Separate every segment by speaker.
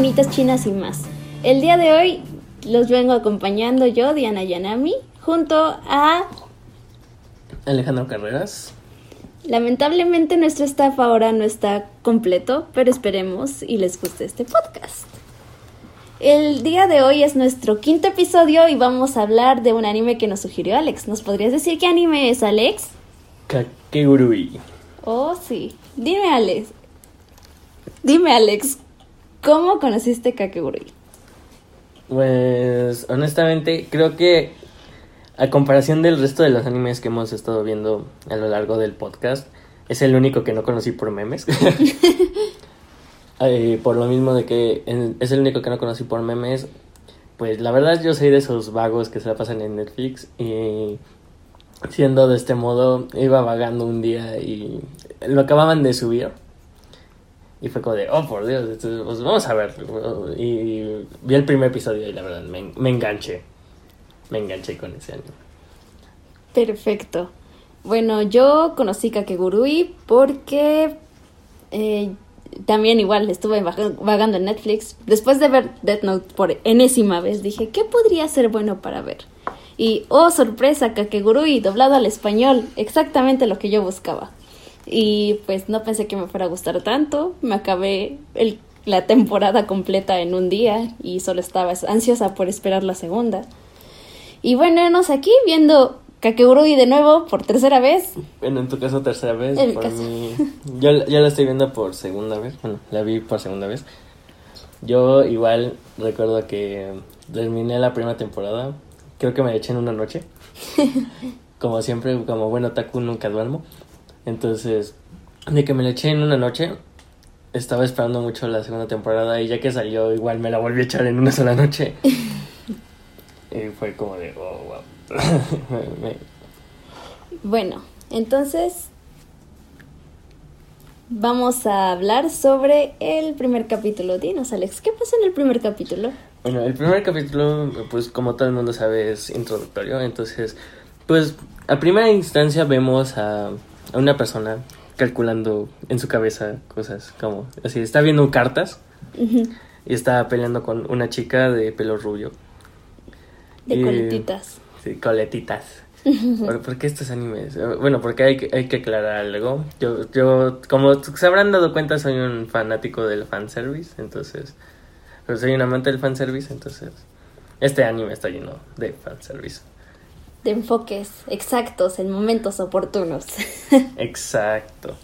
Speaker 1: Monitas Chinas y más. El día de hoy los vengo acompañando yo, Diana Yanami, junto a...
Speaker 2: Alejandro Carreras.
Speaker 1: Lamentablemente nuestro staff ahora no está completo, pero esperemos y les guste este podcast. El día de hoy es nuestro quinto episodio y vamos a hablar de un anime que nos sugirió Alex. ¿Nos podrías decir qué anime es, Alex?
Speaker 2: Kakegurui.
Speaker 1: Oh, sí. Dime, Alex. Dime, Alex, ¿cómo conociste Kakegurui?
Speaker 2: Pues honestamente creo que a comparación del resto de los animes que hemos estado viendo a lo largo del podcast, es el único que no conocí por memes. Eh, por lo mismo de que en- es el único que no conocí por memes, pues la verdad yo soy de esos vagos que se la pasan en Netflix y siendo de este modo iba vagando un día y lo acababan de subir. Y fue como de, oh por Dios, pues vamos a ver. Y vi el primer episodio y la verdad me, me enganché. Me enganché con ese anime.
Speaker 1: Perfecto. Bueno, yo conocí Kakegurui porque eh, también igual estuve vaga- vagando en Netflix. Después de ver Death Note por enésima vez, dije, ¿qué podría ser bueno para ver? Y, oh, sorpresa, Kakegurui, doblado al español, exactamente lo que yo buscaba. Y pues no pensé que me fuera a gustar tanto. Me acabé el- la temporada completa en un día y solo estaba ansiosa por esperar la segunda. Y bueno, venos aquí viendo Kakegurui de nuevo por tercera vez.
Speaker 2: Bueno, en tu caso tercera vez,
Speaker 1: En mi
Speaker 2: por
Speaker 1: caso.
Speaker 2: mí... Yo ya la estoy viendo por segunda vez, bueno, la vi por segunda vez. Yo igual recuerdo que terminé la primera temporada, creo que me eché en una noche. como siempre, como bueno Taku nunca duermo. Entonces, de que me la eché en una noche, estaba esperando mucho la segunda temporada y ya que salió igual me la volví a echar en una sola noche. y fue como de, oh, wow. Me-
Speaker 1: Bueno, entonces vamos a hablar sobre el primer capítulo. Dinos, Alex, ¿qué pasa en el primer capítulo?
Speaker 2: Bueno, el primer capítulo, pues como todo el mundo sabe, es introductorio. Entonces, pues a primera instancia vemos a, a una persona calculando en su cabeza cosas como, así, está viendo cartas y está peleando con una chica de pelo rubio.
Speaker 1: De
Speaker 2: Y-
Speaker 1: coletitas.
Speaker 2: Sí, coletitas. ¿Por, por qué estos animes? Bueno, porque hay, que- hay que aclarar algo. Yo, yo, como se habrán dado cuenta, soy un fanático del fanservice, entonces... Pero soy un amante del fanservice, entonces... Este anime está lleno de fanservice.
Speaker 1: De enfoques exactos en momentos oportunos.
Speaker 2: Exacto.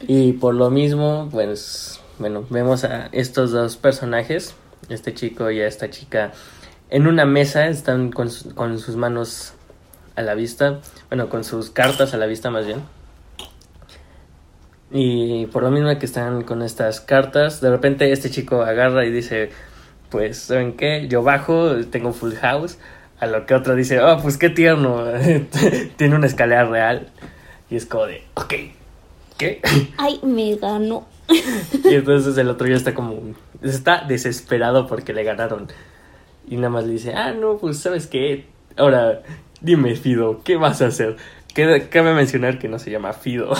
Speaker 2: Y por lo mismo, pues, bueno, vemos a estos dos personajes, este chico y a esta chica, en una mesa, están con, con sus manos a la vista, bueno, con sus cartas a la vista más bien. Y por lo mismo que están con estas cartas, de repente este chico agarra y dice, pues, ¿saben qué? Yo bajo, tengo full house. A lo que otro dice, oh, pues qué tierno, tiene una escalera real. Y es como de, ok, ¿qué?
Speaker 1: Ay, me ganó.
Speaker 2: y entonces el otro ya está como, está desesperado porque le ganaron. Y nada más le dice, ah, no, pues sabes qué, ahora dime, Fido, ¿qué vas a hacer? Cabe mencionar que no se llama Fido.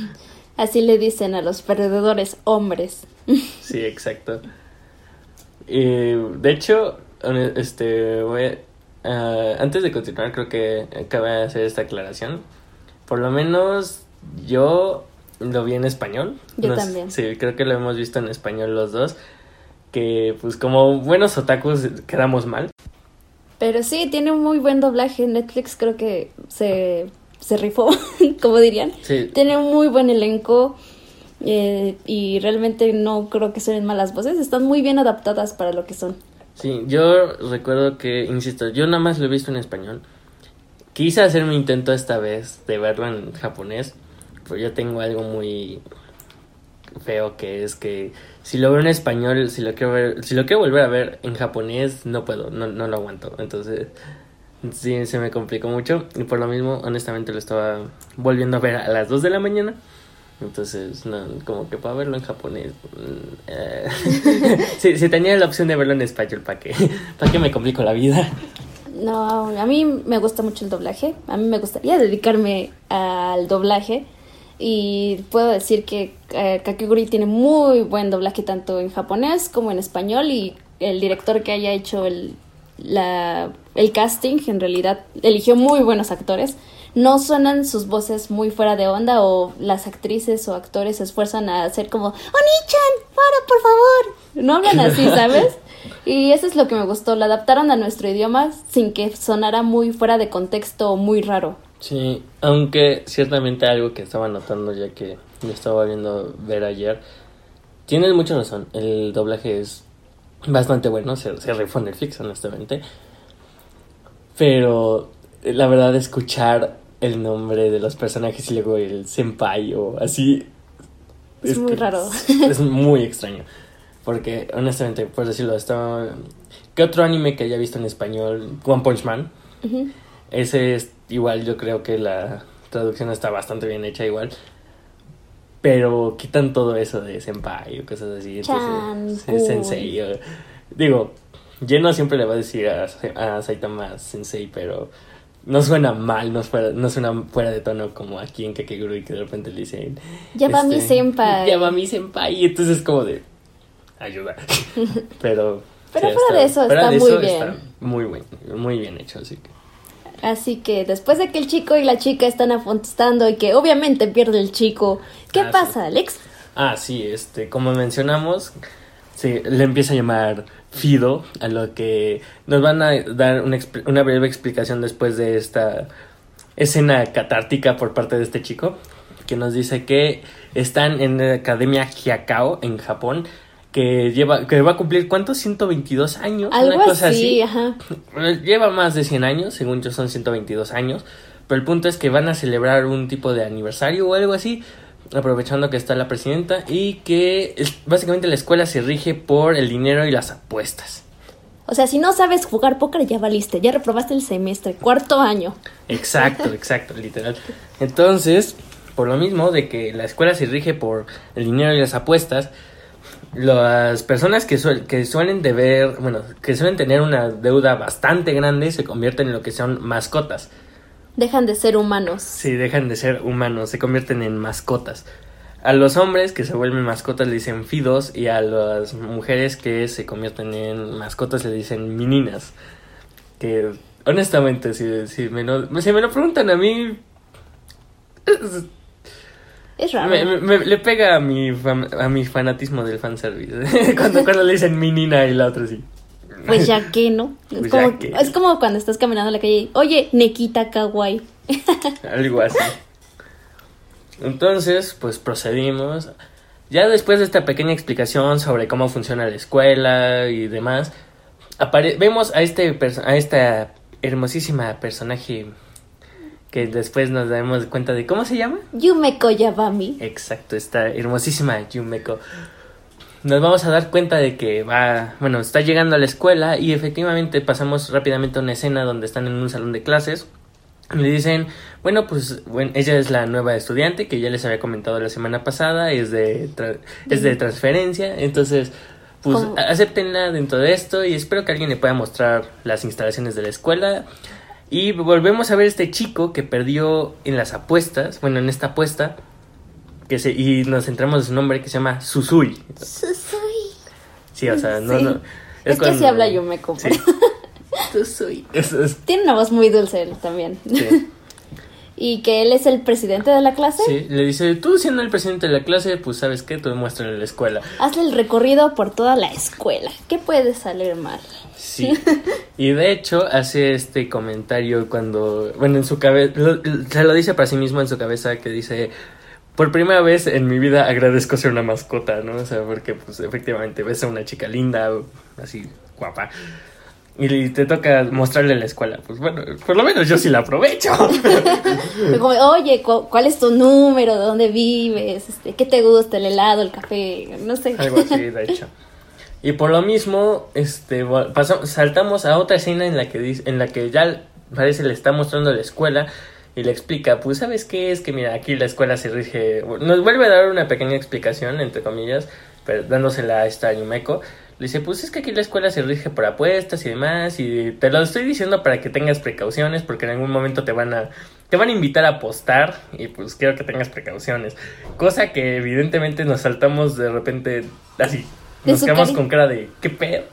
Speaker 1: Así le dicen a los perdedores hombres.
Speaker 2: sí, exacto. Eh, de hecho, hone- este, voy a- ah, antes de continuar, creo que cabe hacer esta aclaración. Por lo menos yo lo vi en español.
Speaker 1: Yo también.
Speaker 2: Sí, creo que lo hemos visto en español los dos. Que pues como buenos otakus quedamos mal.
Speaker 1: Pero sí, tiene un muy buen doblaje. Netflix creo que se, se rifó, como dirían.
Speaker 2: Sí,
Speaker 1: Tiene un muy buen elenco eh, y realmente no creo que suenen malas voces. Están muy bien adaptadas para lo que son.
Speaker 2: Sí, yo recuerdo que, insisto, yo nada más lo he visto en español. Quise hacer mi intento esta vez de verlo en japonés, pero yo tengo algo muy feo que es que si lo veo en español, si lo quiero ver, si lo quiero volver a ver en japonés, no puedo, no, no lo aguanto. Entonces, sí, se me complicó mucho y por lo mismo, honestamente, lo estaba volviendo a ver a las 2 de la mañana. Entonces, no, como que para verlo en japonés. mm, eh, si, si tenía la opción de verlo en español, ¿para qué? ¿Para qué me complico la vida?
Speaker 1: No, a mí me gusta mucho el doblaje. A mí me gustaría dedicarme al doblaje. Y puedo decir que eh, tiene muy buen doblaje tanto en japonés como en español y el director que haya hecho el, la, el casting en realidad eligió muy buenos actores. No suenan sus voces muy fuera de onda o las actrices o actores se esfuerzan a hacer como Oni-chan, para por favor. No hablan así, ¿sabes? Y eso es lo que me gustó, lo adaptaron a nuestro idioma sin que sonara muy fuera de contexto o muy raro.
Speaker 2: Sí, aunque ciertamente algo que estaba notando ya que lo estaba viendo ver ayer, tienes mucha razón, el doblaje es bastante bueno, se, se rifó Netflix honestamente, pero la verdad escuchar el nombre de los personajes y luego el senpai o así...
Speaker 1: Es, muy raro.
Speaker 2: Es, es muy extraño. Porque, honestamente, por decirlo, estaba... ¿Qué otro anime que haya visto en español? One Punch Man. Ese es igual, yo creo que la traducción está bastante bien hecha igual. Pero quitan todo eso de senpai o cosas así. Entonces, es sensei. o- digo, Lleno siempre le va a decir a, a Saitama sensei, pero no suena mal, no, fuera, no suena fuera de tono como aquí en Kakegurui que de repente le dicen...
Speaker 1: Ya va mi senpai.
Speaker 2: Ya va mi senpai. Y entonces es como de... Ayuda. pero...
Speaker 1: Pero
Speaker 2: sí,
Speaker 1: fuera de eso está
Speaker 2: de
Speaker 1: muy
Speaker 2: eso
Speaker 1: bien.
Speaker 2: está muy bien, muy bien hecho, así que...
Speaker 1: Así que después de que el chico y la chica están apostando y que obviamente pierde el chico, ¿qué
Speaker 2: Ah,
Speaker 1: pasa, Alex?
Speaker 2: Ah, sí, este, como mencionamos, sí, le empieza a llamar Fido, a lo que nos van a dar una, una breve explicación después de esta escena catártica por parte de este chico, que nos dice que están en la Academia Hyakao en Japón, que lleva, que va a cumplir, ¿cuántos? 122 años,
Speaker 1: Algo
Speaker 2: una cosa
Speaker 1: así,
Speaker 2: así.
Speaker 1: ajá.
Speaker 2: Lleva más de 100 años, según yo son 122 años, pero el punto es que van a celebrar un tipo de aniversario o algo así, aprovechando que está la presidenta y que básicamente la escuela se rige por el dinero y las apuestas.
Speaker 1: O sea, si no sabes jugar póker ya valiste, ya reprobaste el semestre, cuarto año.
Speaker 2: Exacto, exacto, literal. Entonces, por lo mismo de que la escuela se rige por el dinero y las apuestas, las personas que, suel- que suelen deber, bueno, que suelen tener una deuda bastante grande se convierten en lo que son mascotas.
Speaker 1: Dejan de ser humanos.
Speaker 2: Si dejan de ser humanos, se convierten en mascotas. A los hombres que se vuelven mascotas le dicen fidos y a las mujeres que se convierten en mascotas le dicen meninas. Que honestamente, si, si, me, lo, si me lo preguntan a mí, es-
Speaker 1: Es raro.
Speaker 2: me, me- me- le pega a mi, a mi fanatismo del fanservice. cuando, cuando le dicen menina y la otra así.
Speaker 1: Pues ya que no. Es,
Speaker 2: Pues
Speaker 1: como,
Speaker 2: ya que.
Speaker 1: es como cuando estás caminando en la calle. Oye, Nekita Kawaii.
Speaker 2: Algo así. Entonces, pues procedimos. Ya después de esta pequeña explicación sobre cómo funciona la escuela y demás, vemos a este a esta hermosísima personaje que después nos daremos cuenta de cómo se llama.
Speaker 1: Yumeko Yabami.
Speaker 2: Exacto, esta hermosísima Yumeko. Nos vamos a dar cuenta de que va, bueno, está llegando a la escuela y efectivamente pasamos rápidamente a una escena donde están en un salón de clases. Y le dicen, bueno, pues bueno, ella es la nueva estudiante que ya les había comentado la semana pasada, es de, es de transferencia, entonces, pues
Speaker 1: ¿Cómo?
Speaker 2: acéptenla dentro de esto y espero que alguien le pueda mostrar las instalaciones de la escuela. Y volvemos a ver este chico que perdió en las apuestas, bueno, en esta apuesta, que se, y nos centramos en su nombre que se llama Susui.
Speaker 1: Susui.
Speaker 2: Sí, o sea, no,
Speaker 1: Sí.
Speaker 2: no.
Speaker 1: Es, que
Speaker 2: cuando-
Speaker 1: sí habla Yumeko.
Speaker 2: Sí. Susui. Es- es-
Speaker 1: Tiene una voz muy dulce él también.
Speaker 2: sí.
Speaker 1: y que él es el presidente de la clase.
Speaker 2: Sí, le dice, tú siendo el presidente de la clase, pues sabes qué, tú muéstrale la escuela.
Speaker 1: Hazle el recorrido por toda la escuela. ¿Qué puede salir mal?
Speaker 2: Sí. Y de hecho hace este comentario cuando, bueno, en su cabeza, se lo dice para sí mismo en su cabeza que dice, por primera vez en mi vida agradezco ser una mascota, ¿no? O sea, porque pues efectivamente ves a una chica linda, así guapa. Y te toca mostrarle la escuela. Pues bueno, por lo menos yo sí la aprovecho.
Speaker 1: Como, oye, cu- ¿cuál es tu número? ¿De dónde vives? Este, ¿Qué te gusta? ¿El helado? ¿El café? No sé.
Speaker 2: Algo así, de hecho. Y por lo mismo, este, pasamos, saltamos a otra escena en la que dice, en la que ya parece le está mostrando la escuela y le explica, pues sabes qué es que mira aquí la escuela se rige, nos vuelve a dar una pequeña explicación entre comillas, pero dándosela a esta Yumeko. Le dice, pues es que aquí la escuela se rige por apuestas y demás, y te lo estoy diciendo para que tengas precauciones, porque en algún momento te van a te van a invitar a apostar y pues quiero que tengas precauciones. Cosa que evidentemente nos saltamos de repente así. Nos quedamos con cara de ¿qué pedo?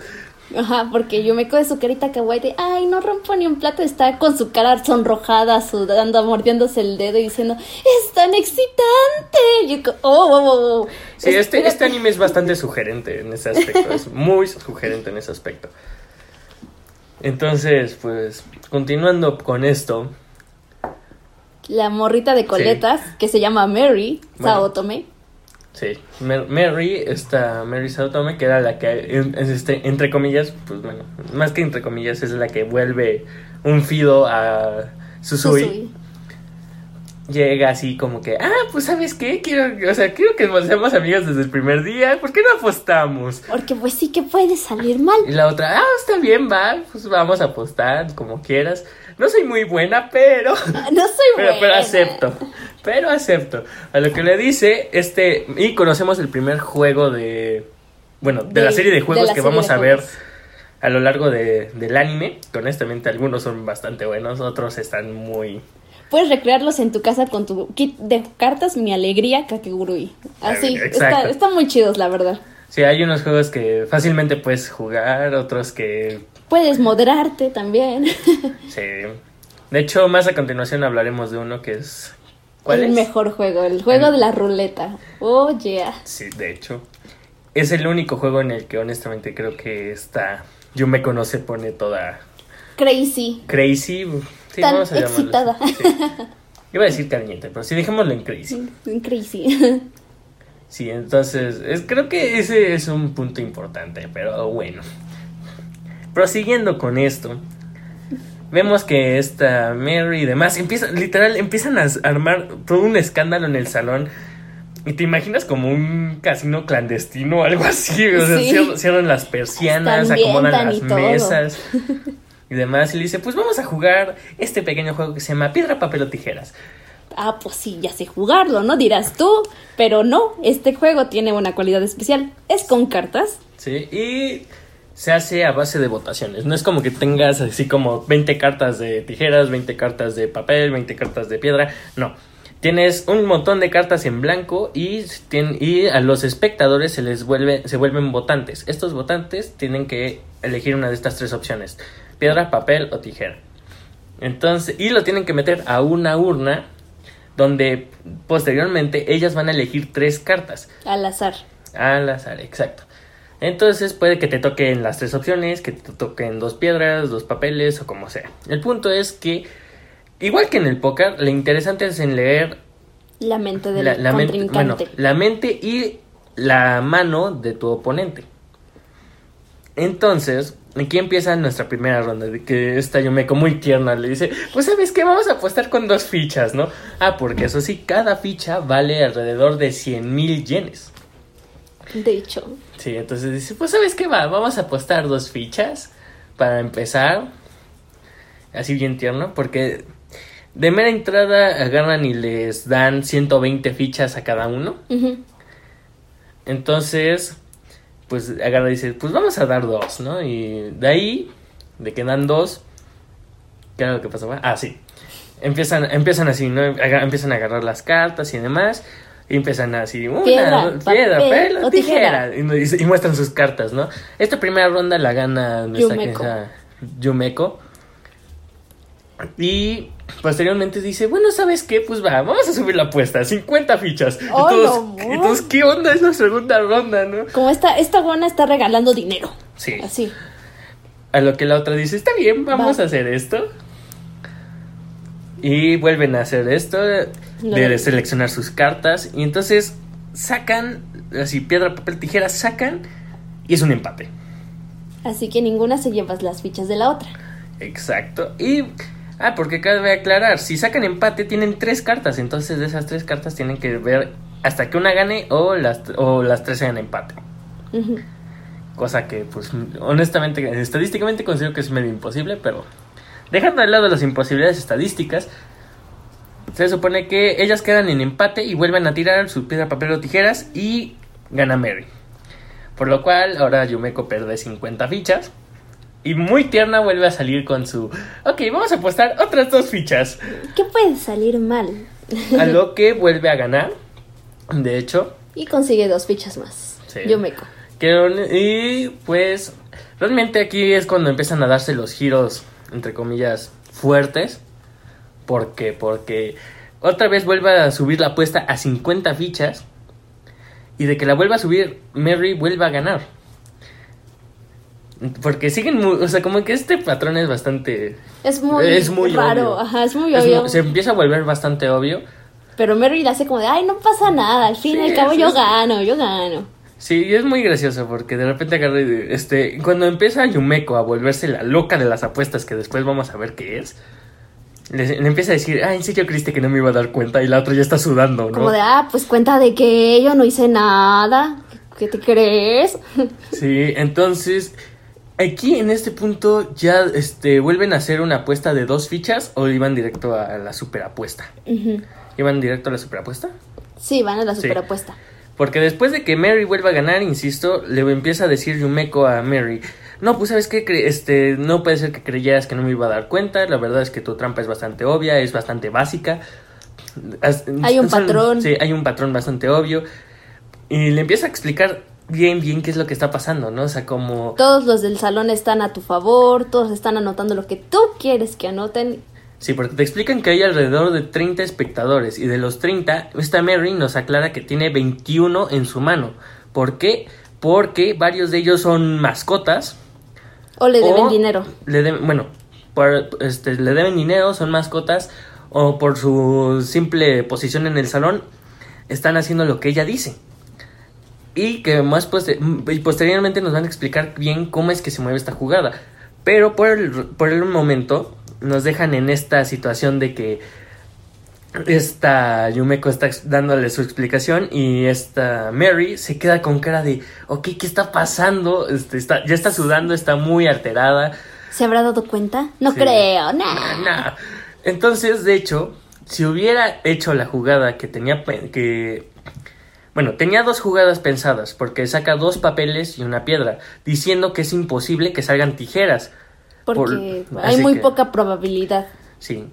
Speaker 1: Ajá, porque yo me de su carita kawaii de, ay, no rompo ni un plato, está con su cara sonrojada, sudando, mordiéndose el dedo y diciendo, es tan excitante. Y yo, oh, oh, oh, oh.
Speaker 2: Sí, este, este anime es bastante sugerente en ese aspecto. Es muy sugerente en ese aspecto. Entonces, pues, continuando con esto.
Speaker 1: La morrita de coletas, que se llama Mary,
Speaker 2: Bueno.
Speaker 1: Saotome.
Speaker 2: Sí, Mary, esta Mary Saotome, que era la que, este, entre comillas, pues bueno, más que entre comillas, es la que vuelve un fido a Susui.
Speaker 1: Susui.
Speaker 2: Llega así como que, ah, pues sabes qué, quiero, o sea, quiero que nos seamos amigas desde el primer día, ¿por qué no apostamos?
Speaker 1: Porque pues sí que puede salir mal.
Speaker 2: Y la otra, ah, está bien, va, pues vamos a apostar, como quieras. No soy muy buena, pero...
Speaker 1: No soy
Speaker 2: Pero,
Speaker 1: buena.
Speaker 2: pero acepto, pero acepto. A lo que le dice, este, y conocemos el primer juego de, bueno, de, la serie de juegos que vamos a ver a lo largo de, del anime. Que honestamente algunos son bastante buenos, otros están muy...
Speaker 1: Puedes recrearlos en tu casa con tu kit de cartas Mi Alegría Kakegurui. Así, está, están muy chidos, la verdad.
Speaker 2: Sí, hay unos juegos que fácilmente puedes jugar, otros que...
Speaker 1: Puedes moderarte también.
Speaker 2: Sí. De hecho, más a continuación hablaremos de uno que es... ¿Cuál
Speaker 1: el
Speaker 2: es?
Speaker 1: mejor juego, el juego
Speaker 2: El-
Speaker 1: de la ruleta. Oh, yeah.
Speaker 2: Sí, de hecho. Es el único juego en el que honestamente creo que esta Yumeko no se pone toda
Speaker 1: Crazy.
Speaker 2: crazy. Sí,
Speaker 1: Tan
Speaker 2: vamos a
Speaker 1: excitada.
Speaker 2: sí. Iba a decir caliente, pero sí, dejémoslo en crazy.
Speaker 1: Crazy.
Speaker 2: Sí, entonces, es, creo que ese es un punto importante, pero bueno. Prosiguiendo con esto, vemos que esta Mary y demás empieza, literal, empiezan a armar todo un escándalo en el salón. Y te imaginas como un casino clandestino o algo así. O sea,
Speaker 1: Sí.
Speaker 2: cierran, cierran las persianas, acomodan las mesas y demás. Y le dice, pues vamos a jugar este pequeño juego que se llama Piedra, Papel o Tijeras.
Speaker 1: ah, pues sí, ya sé jugarlo, ¿no? Dirás tú. Pero no, este juego tiene una cualidad especial. Es con cartas.
Speaker 2: Sí, y se hace a base de votaciones. No es como que tengas así como 20 cartas de tijeras, 20 cartas de papel, 20 cartas de piedra. No. Tienes un montón de cartas en blanco y, y a los espectadores se les vuelve, se vuelven votantes. Estos votantes tienen que elegir una de estas tres opciones: piedra, papel o tijera. Entonces, y lo tienen que meter a una urna donde posteriormente ellas van a elegir tres cartas.
Speaker 1: Al azar.
Speaker 2: Al azar, exacto. Entonces puede que te toquen las tres opciones, que te toquen dos piedras, dos papeles o como sea. El punto es que, igual que en el póker, lo interesante es en leer
Speaker 1: La mente del
Speaker 2: la, la mente, bueno, la mente y la mano de tu oponente. Entonces, aquí empieza nuestra primera ronda, de que esta Yumeko muy tierna le dice, pues sabes qué, vamos a apostar con dos fichas, ¿no? Ah, porque eso sí, cada ficha vale alrededor de 100 mil yenes.
Speaker 1: De hecho.
Speaker 2: Sí, entonces dice, pues sabes qué va, vamos a apostar dos fichas para empezar. Así bien tierno, porque de mera entrada agarran y les dan 120 fichas a cada uno. Entonces, pues agarra y dice, pues vamos a dar dos, ¿no? Y de ahí, de que dan dos, ¿qué era lo que pasaba? Ah, sí. Empiezan, empiezan así, ¿no? Empiezan a agarrar las cartas y demás. Y empiezan así, una,
Speaker 1: Piedra,
Speaker 2: dos, piedra,
Speaker 1: papel
Speaker 2: papel
Speaker 1: o
Speaker 2: o tijera.
Speaker 1: tijera.
Speaker 2: Y, muestran sus cartas, ¿no? Esta primera ronda la gana nuestra
Speaker 1: Yumeko.
Speaker 2: querida Yumeko. Y posteriormente dice, bueno, ¿sabes qué? Pues va, vamos a subir la apuesta, 50 fichas.
Speaker 1: ¡Oh, no!
Speaker 2: todos, ¿qué onda? Es la segunda ronda, ¿no?
Speaker 1: Como esta, esta buena está regalando dinero.
Speaker 2: Sí.
Speaker 1: Así.
Speaker 2: A lo que la otra dice, está bien, vamos
Speaker 1: Va.
Speaker 2: a hacer esto. Y vuelven a hacer esto, de seleccionar sus cartas. Y entonces sacan, así piedra, papel, tijera, sacan y es un empate.
Speaker 1: Así que ninguna se lleva las fichas de la otra.
Speaker 2: Exacto. Y, ah, porque cabe aclarar, si sacan empate tienen tres cartas, entonces de esas tres cartas tienen que ver hasta que una gane o las, o las tres sean empate. Cosa que, pues, honestamente, estadísticamente considero que es medio imposible, pero dejando de lado las imposibilidades estadísticas, se supone que ellas quedan en empate y vuelven a tirar su piedra, papel o tijeras y gana Mary. Por lo cual, ahora Yumeko pierde 50 fichas Y muy tierna vuelve a salir con su... Ok, vamos a apostar otras dos fichas.
Speaker 1: ¿Qué puede salir mal?
Speaker 2: A lo que vuelve a ganar. De hecho.
Speaker 1: Y consigue dos fichas más.
Speaker 2: Sí.
Speaker 1: Yumeko.
Speaker 2: Que, y pues realmente aquí es cuando empiezan a darse los giros, entre comillas, fuertes. ¿Por qué? Porque otra vez vuelve a subir la apuesta a 50 fichas. Y de que la vuelva a subir, Mary vuelve a ganar. Porque siguen, muy, o sea, como que este patrón es bastante...
Speaker 1: Es muy,
Speaker 2: Es muy
Speaker 1: raro,
Speaker 2: obvio.
Speaker 1: ajá, es muy obvio.
Speaker 2: se empieza a volver bastante obvio.
Speaker 1: Pero le hace como de, ay, no pasa nada, al fin y
Speaker 2: Sí,
Speaker 1: al cabo yo gano, yo gano.
Speaker 2: Sí, y es muy gracioso porque de repente agarra y, este, cuando empieza Yumeko a volverse la loca de las apuestas que después vamos a ver qué es, le, le empieza a decir, ah, ¿en serio creíste que no me iba a dar cuenta? Y la otra ya está sudando, ¿no?
Speaker 1: Como de, ah, pues cuenta de que yo no hice nada. ¿Qué te crees?
Speaker 2: Sí, entonces, aquí en este punto ya, este, vuelven a hacer una apuesta de dos fichas o iban directo a la superapuesta.
Speaker 1: Ujú.
Speaker 2: ¿Iban directo a la superapuesta?
Speaker 1: Sí, van a la
Speaker 2: Sí.
Speaker 1: superapuesta.
Speaker 2: Porque después de que Mary vuelva a ganar, insisto, le empieza a decir Yumeko a Mary, no, pues sabes qué, Cre- este, no puede ser que creyeras que no me iba a dar cuenta, la verdad es que tu trampa es bastante obvia, es bastante básica.
Speaker 1: Hay un
Speaker 2: son-
Speaker 1: patrón.
Speaker 2: Sí, hay un patrón bastante obvio. Y le empieza a explicar bien, bien qué es lo que está pasando, ¿no? O sea, como...
Speaker 1: Todos los del salón están a tu favor, todos están anotando lo que tú quieres que anoten.
Speaker 2: Sí, porque te explican que hay alrededor de 30 espectadores y de los 30, esta Mary nos aclara que tiene 21 en su mano. ¿Por qué? Porque varios de ellos son mascotas.
Speaker 1: O le deben
Speaker 2: o
Speaker 1: dinero.
Speaker 2: Le bueno, por, este, le deben dinero, son mascotas, o por su simple posición en el salón, están haciendo lo que ella dice. Y que más pues, y posteriormente nos van a explicar bien cómo es que se mueve esta jugada. Pero por el, por el momento nos dejan en esta situación de que esta Yumeko está dándole su explicación y esta Mary se queda con cara de, ok, ¿qué está pasando? Este, está, ya está sudando, está muy alterada.
Speaker 1: ¿Se habrá dado cuenta? No
Speaker 2: Sí.
Speaker 1: creo, nah.
Speaker 2: Nah. Entonces, de hecho, si hubiera hecho la jugada que tenía que bueno, tenía dos jugadas pensadas, porque saca dos papeles y una piedra, diciendo que es imposible que salgan tijeras.
Speaker 1: Porque
Speaker 2: Por-
Speaker 1: hay muy
Speaker 2: que-
Speaker 1: poca probabilidad.
Speaker 2: Sí.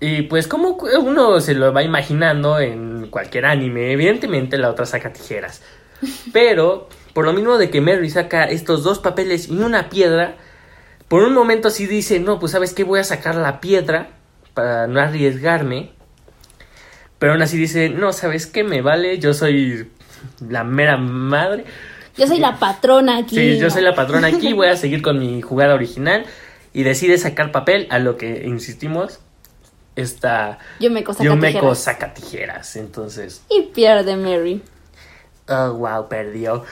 Speaker 2: Y pues como uno se lo va imaginando en cualquier anime, evidentemente la otra saca tijeras. Pero, por lo mismo de que Mary saca estos dos papeles y una piedra, por un momento sí dice, no, pues sabes qué, voy a sacar la piedra para no arriesgarme. Pero aún así dice, no, sabes qué, me vale, yo soy la mera madre.
Speaker 1: Yo soy la patrona aquí.
Speaker 2: Sí, yo soy la patrona aquí, voy a seguir con mi jugada original. Y decide sacar papel, a lo que insistimos, esta
Speaker 1: Yo me cosa
Speaker 2: Yumeko saca tijeras. Entonces,
Speaker 1: Y pierde Mary.
Speaker 2: oh, wow, perdió.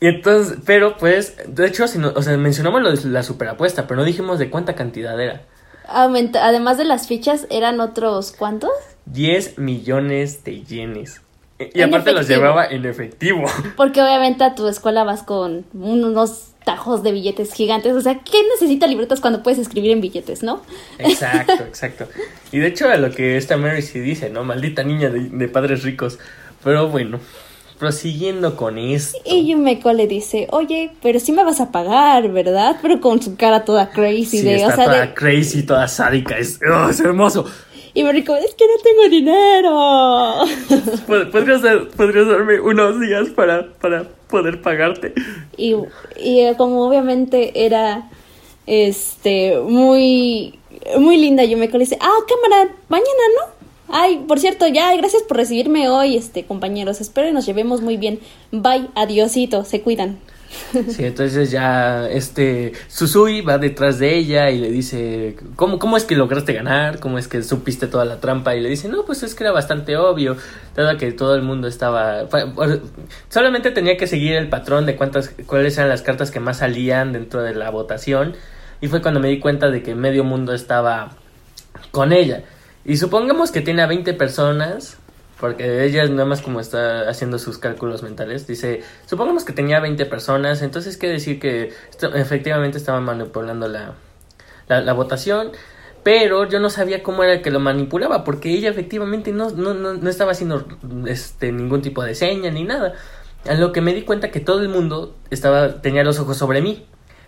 Speaker 2: Y entonces, pero pues, de hecho, si no- o sea, mencionamos lo de la superapuesta, pero no dijimos de cuánta cantidad era.
Speaker 1: Aumenta- además de las fichas, ¿eran otros cuántos?
Speaker 2: 10 millones de yenes. Y
Speaker 1: En
Speaker 2: aparte los llevaba en efectivo.
Speaker 1: Porque obviamente a tu escuela vas con unos tajos de billetes gigantes. O sea, ¿qué necesita libretas cuando puedes escribir en billetes, no?
Speaker 2: Exacto, exacto. Y de hecho a lo que esta Mary sí dice, ¿no? Maldita niña de, de padres ricos. Pero bueno, prosiguiendo con esto.
Speaker 1: Y Yumeko le dice, oye, pero sí me vas a pagar, ¿verdad? Pero con su cara toda crazy
Speaker 2: Sí,
Speaker 1: de,
Speaker 2: está
Speaker 1: o sea,
Speaker 2: toda
Speaker 1: de...
Speaker 2: crazy, toda sádica. Es, ¡oh, es hermoso.
Speaker 1: Y Mary como, es que no tengo dinero.
Speaker 2: Pod- ¿Podrías, podrías darme unos días para, para poder pagarte.
Speaker 1: Y, y eh, como obviamente era este muy muy linda Yumeko le dice, ah, cámara, mañana, ¿no? Ay, por cierto, ya, gracias por recibirme hoy, este, compañeros. Espero que nos llevemos muy bien. Bye, adiosito, se cuidan.
Speaker 2: Sí, entonces ya este Susui va detrás de ella y le dice, ¿cómo, ¿cómo es que lograste ganar? ¿Cómo es que supiste toda la trampa? Y le dice, no, pues es que era bastante obvio, dado que todo el mundo estaba... Solamente tenía que seguir el patrón de cuántas, cuáles eran las cartas que más salían dentro de la votación. Y fue cuando me di cuenta de que medio mundo estaba con ella. Y supongamos que tiene a 20 personas, porque ella nada más como está haciendo sus cálculos mentales, dice, supongamos que tenía 20 personas, entonces quiere decir que efectivamente estaba manipulando la, la, la votación, pero yo no sabía cómo era que lo manipulaba, porque ella efectivamente no, no, no, no estaba haciendo este, ningún tipo de seña ni nada. A lo que me di cuenta que todo el mundo estaba, tenía los ojos sobre mí.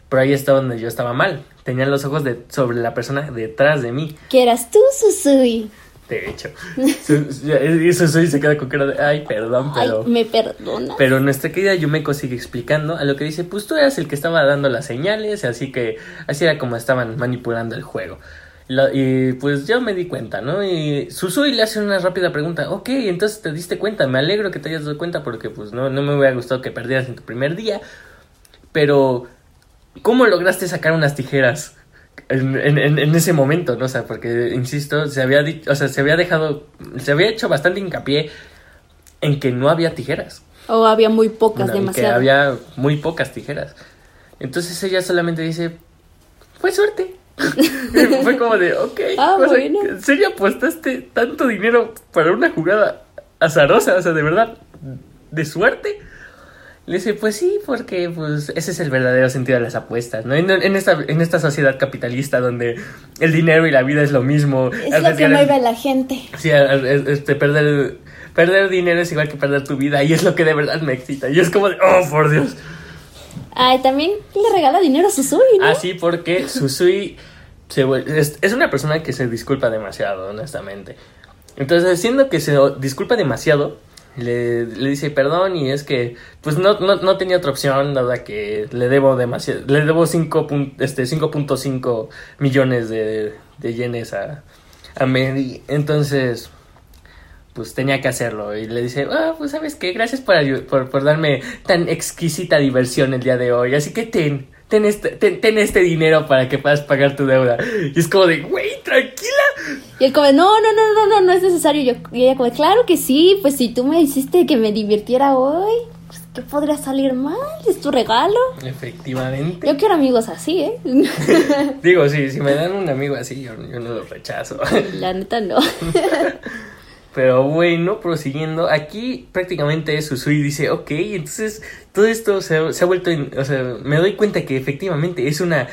Speaker 2: Pero ahí está donde yo estaba mal. Tenía los ojos de, sobre la persona detrás de mí.
Speaker 1: Que eras tú, Susui.
Speaker 2: De hecho. Y Susui se queda con cara de, ay, perdón, pero...
Speaker 1: Ay, me perdona.
Speaker 2: Pero nuestra querida Yumeko sigue explicando a lo que dice, pues tú eras el que estaba dando las señales, así que así era como estaban manipulando el juego. Y pues yo me di cuenta, ¿no? Y Susui le hace una rápida pregunta, ok, entonces te diste cuenta, me alegro que te hayas dado cuenta porque pues no, no me hubiera gustado que perdieras en tu primer día, pero ¿cómo lograste sacar unas tijeras? En, en, en- en ese momento, ¿no? O sea, porque, insisto, se había dicho, o sea, se había dejado, se había hecho bastante hincapié en que no había tijeras.
Speaker 1: O había muy pocas,
Speaker 2: y que
Speaker 1: demasiado.
Speaker 2: había muy pocas tijeras. Entonces ella solamente dice, fue suerte. Fue como de, ok,
Speaker 1: Ah,
Speaker 2: o sea,
Speaker 1: bueno.
Speaker 2: ¿en serio apostaste tanto dinero para una jugada azarosa? O sea, de verdad, de suerte. Le dice, pues sí, porque pues ese es el verdadero sentido de las apuestas, ¿no? En, en esta, en esta sociedad capitalista donde el dinero y la vida es lo mismo.
Speaker 1: Es lo que mueve a la gente.
Speaker 2: Sí, este, perder, perder dinero es igual que perder tu vida y es lo que de verdad me excita. Y es como de, oh, por Dios.
Speaker 1: Ay, también le regala dinero a Susui, ¿no?
Speaker 2: Así porque Susui se es, es una persona que se disculpa demasiado, honestamente. Entonces, siendo que se disculpa demasiado, le, le dice perdón y es que pues no, no, no tenía otra opción, dada que le debo demasiado, le debo 5 pun- este, 5.5 millones de, de yenes a, a Mary. Entonces, pues tenía que hacerlo. Y le dice, ah, pues sabes qué, gracias por, por, por darme tan exquisita diversión el día de hoy. Así que ten, ten este, ten, ten este dinero para que puedas pagar tu deuda. Y es como de, güey, tranquila.
Speaker 1: Y él como, no, no, no, no, no, no es necesario. Yo- Y ella como, claro que sí, pues si tú me hiciste que me divirtiera hoy, pues ¿qué podría salir mal? Es tu regalo.
Speaker 2: Efectivamente.
Speaker 1: Yo quiero amigos así, ¿eh?
Speaker 2: Digo, sí, si me dan un amigo así, yo, yo no lo rechazo.
Speaker 1: La neta no.
Speaker 2: Pero bueno, prosiguiendo, aquí prácticamente Susui dice, ok, entonces todo esto se, se ha vuelto, en- o sea, me doy cuenta que efectivamente es una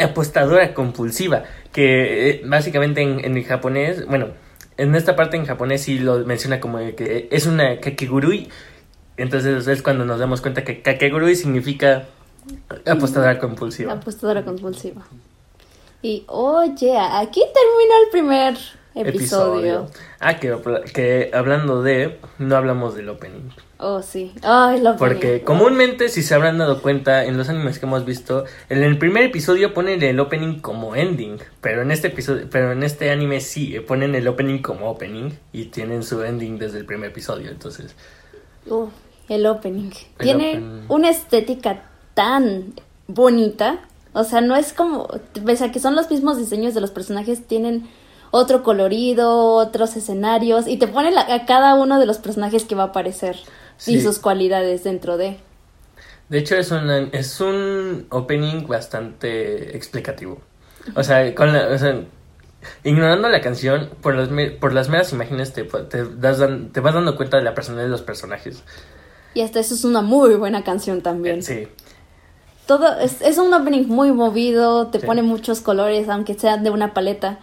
Speaker 2: apostadora compulsiva, que eh, básicamente en, en el japonés, bueno, en esta parte en japonés sí lo menciona como que es una kakegurui, entonces es cuando nos damos cuenta que kakegurui significa apostadora compulsiva.
Speaker 1: Apostadora compulsiva. Y oye, aquí terminó el primer episodio.
Speaker 2: Ah, que, que hablando de, no hablamos del opening.
Speaker 1: Oh, sí. Ay, lo
Speaker 2: Porque comúnmente, si se habrán dado cuenta en los animes que hemos visto, en el primer episodio ponen el opening como ending, pero en este episodio, pero en este anime sí, eh, ponen el opening como opening y tienen su ending desde el primer episodio, entonces
Speaker 1: Uh, el opening.
Speaker 2: El
Speaker 1: Tiene
Speaker 2: opening.
Speaker 1: una estética tan bonita. O sea, no es como. Pese a que son los mismos diseños de los personajes, tienen otro colorido, otros escenarios. Y te pone la- a cada uno de los personajes que va a aparecer. Y sus cualidades dentro de.
Speaker 2: de hecho es un es un opening bastante explicativo. O sea, con la, o sea, ignorando la canción por las me- por las meras imágenes te, te das dan- te vas dando cuenta de la personalidad de los personajes.
Speaker 1: Y hasta eso es una muy buena canción también.
Speaker 2: Sí.
Speaker 1: Todo es, es un opening muy movido, te
Speaker 2: Sí.
Speaker 1: pone muchos colores, aunque sean de una paleta.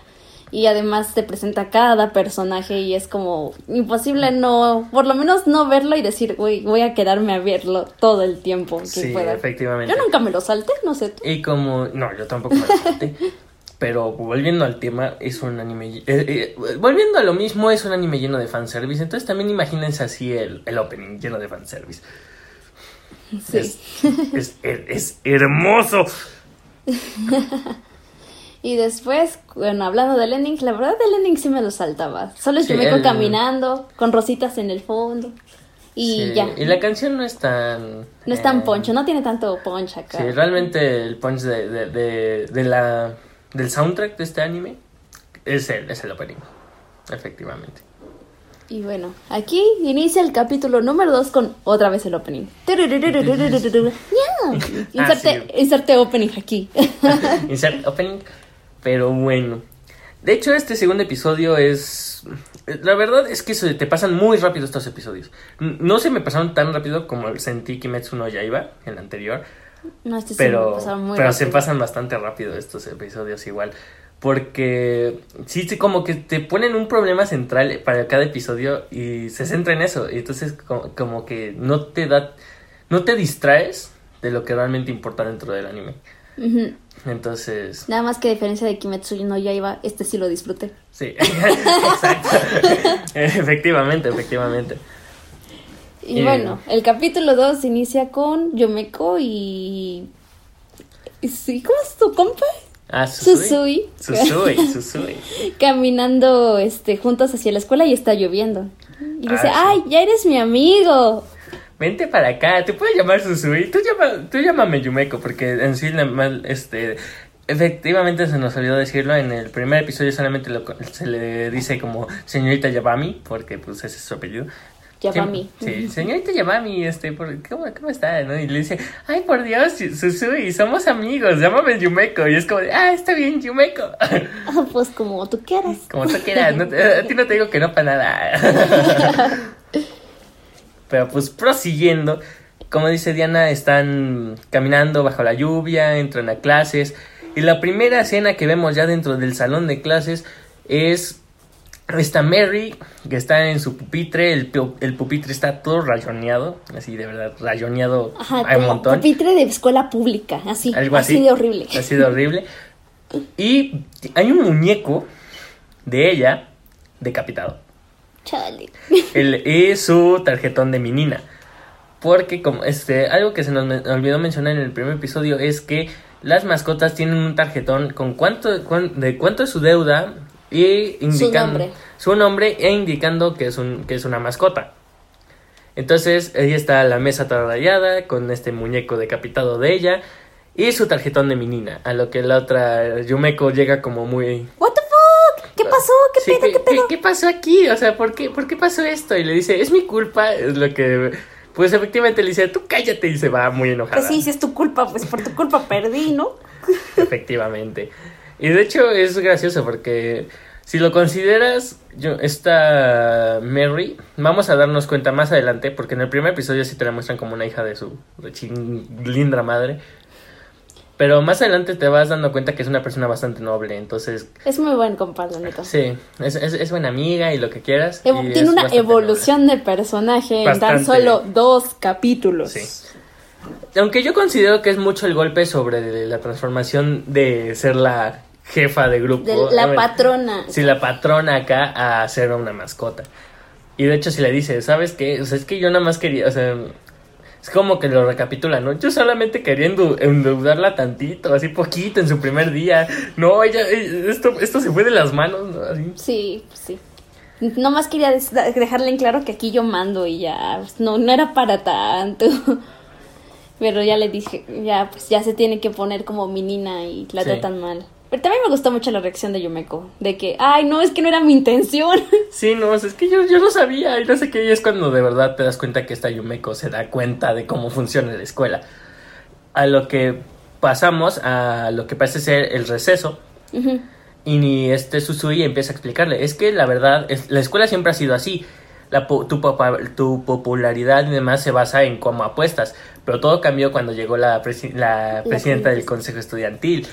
Speaker 1: Y además te presenta cada personaje y es como imposible no, por lo menos no verlo y decir, güey, voy a quedarme a verlo todo el tiempo que
Speaker 2: Sí,
Speaker 1: pueda.
Speaker 2: efectivamente.
Speaker 1: Yo nunca me lo salté, no sé tú.
Speaker 2: Y como, no, yo tampoco me lo salté. Pero volviendo al tema, es un anime. eh, eh, volviendo a lo mismo, es un anime lleno de fanservice. Entonces también imagínense así el, el opening lleno de fanservice.
Speaker 1: Sí.
Speaker 2: Es, es, es hermoso.
Speaker 1: Y después, bueno, hablando del ending, la verdad del ending sí me lo saltaba. Solo
Speaker 2: Sí,
Speaker 1: me
Speaker 2: el-
Speaker 1: caminando, con rositas en el fondo. Y
Speaker 2: Sí,
Speaker 1: ya.
Speaker 2: Y la canción no es tan.
Speaker 1: No es tan
Speaker 2: eh,
Speaker 1: poncho, no tiene tanto punch acá.
Speaker 2: Sí, realmente el punch de, de, de, de la, del soundtrack de este anime es el, es el opening. Efectivamente.
Speaker 1: Y bueno, aquí inicia el capítulo número 2 con otra vez el opening. Inserte,
Speaker 2: sí.
Speaker 1: inserte opening aquí.
Speaker 2: Insert opening. Pero bueno. De hecho, este segundo episodio es. La verdad es que se te pasan muy rápido estos episodios. No se me pasaron tan rápido como sentí Kimetsu no Yaiba, el anterior.
Speaker 1: No, este sí me
Speaker 2: Pero,
Speaker 1: pasaron muy
Speaker 2: pero se pasan bastante rápido estos episodios igual. Porque sí, como que te ponen un problema central para cada episodio y se centra en eso. Y entonces como, como que no te da, no te distraes de lo que realmente importa dentro del anime. Entonces,
Speaker 1: Nada más que a diferencia de Kimetsu no Yaiba, este sí lo disfruté.
Speaker 2: sí, exacto. efectivamente, efectivamente.
Speaker 1: Y
Speaker 2: Eh.
Speaker 1: bueno, el capítulo 2 inicia con Yomeko y... Sí, ¿cómo es tu compa?
Speaker 2: Ah, Susui.
Speaker 1: Susui.
Speaker 2: Susui.
Speaker 1: Caminando este, juntos hacia la escuela y está lloviendo. Y dice,
Speaker 2: Ah, sí.
Speaker 1: ¡ay, ya eres mi amigo!
Speaker 2: Vente para acá, te puedo llamar Susui. Tú, llama, tú llámame Yumeko, porque en sí, este. Efectivamente se nos olvidó decirlo, en el primer episodio solamente lo- se le dice como señorita Yabami, porque pues ese es su apellido.
Speaker 1: Yabami.
Speaker 2: Sí, señorita Yabami, este, por- ¿cómo, ¿cómo está? ¿no? Y le dice, ay, por Dios, Susui, somos amigos, llámame Yumeko. Y es como ah, está bien, Yumeko.
Speaker 1: Ah, pues como tú quieras.
Speaker 2: Como tú quieras, no a ti no te digo que no para nada. Pero pues prosiguiendo, como dice Diana, están caminando bajo la lluvia, entran a clases. Y la primera escena que vemos ya dentro del salón de clases es esta Mary que está en su pupitre. El, pu- el pupitre está todo rayoneado, así de verdad, rayoneado
Speaker 1: Ajá,
Speaker 2: a un montón.
Speaker 1: pupitre de escuela pública, así.
Speaker 2: Algo así.
Speaker 1: de horrible.
Speaker 2: Así de horrible. Y hay un muñeco de ella decapitado.
Speaker 1: Chale.
Speaker 2: El, y su tarjetón de menina. Porque como este, algo que se nos me- olvidó mencionar en el primer episodio es que las mascotas tienen un tarjetón con cuánto cuán- de cuánto es su deuda y indicando
Speaker 1: nombre.
Speaker 2: su nombre e indicando que es un que es una mascota. Entonces, ahí está la mesa rayada con este muñeco decapitado de ella y su tarjetón de menina, a lo que la otra Yumeko llega como muy
Speaker 1: ¿What the? ¿Qué pasó? ¿Qué
Speaker 2: Sí,
Speaker 1: pedo? ¿Qué pedo?
Speaker 2: ¿Qué pasó aquí? O sea, ¿por qué, ¿por qué pasó esto? Y le dice, es mi culpa, es lo que... Pues efectivamente le dice, tú cállate y se va muy enojada.
Speaker 1: Pues sí, si es tu culpa, pues por tu culpa perdí, ¿no?
Speaker 2: Efectivamente. Y de hecho es gracioso porque si lo consideras, yo, esta Mary, vamos a darnos cuenta más adelante, porque en el primer episodio sí te la muestran como una hija de su linda madre. Pero más adelante te vas dando cuenta que es una persona bastante noble, entonces
Speaker 1: Es muy buen compa, la neta.
Speaker 2: sí, es, es, es buena amiga y lo que quieras.
Speaker 1: Evo-
Speaker 2: y
Speaker 1: Tiene una evolución de personaje en tan solo dos capítulos.
Speaker 2: Sí. Aunque yo considero que es mucho el golpe sobre la transformación de ser la jefa de grupo.
Speaker 1: De la patrona.
Speaker 2: Si la patrona acá a ser una mascota. Y de hecho si le dice, ¿sabes qué? O sea, es que yo nada más quería, o sea, es como que lo recapitula, ¿no? Yo solamente quería endeudarla tantito, así poquito en su primer día. No, ella, eh, esto, esto se fue de las manos, ¿no? Así.
Speaker 1: Sí, sí. Nomás quería dejarle en claro que aquí yo mando y ya, pues, no, no era para tanto. Pero ya le dije, ya, pues ya se tiene que poner como menina y la
Speaker 2: Sí.
Speaker 1: tratan mal. Pero también me gustó mucho la reacción de Yumeko, de que, ay, no, es que no era mi intención.
Speaker 2: Sí, no, es que yo, yo no sabía y no sé qué, y es cuando de verdad te das cuenta que esta Yumeko se da cuenta de cómo funciona la escuela. A lo que pasamos a lo que parece ser el receso y ni este Susui empieza a explicarle, es que la verdad, es, la escuela siempre ha sido así. La, tu, tu popularidad y demás se basa en cómo apuestas, pero todo cambió cuando llegó la, presi- la presidenta del consejo estudiantil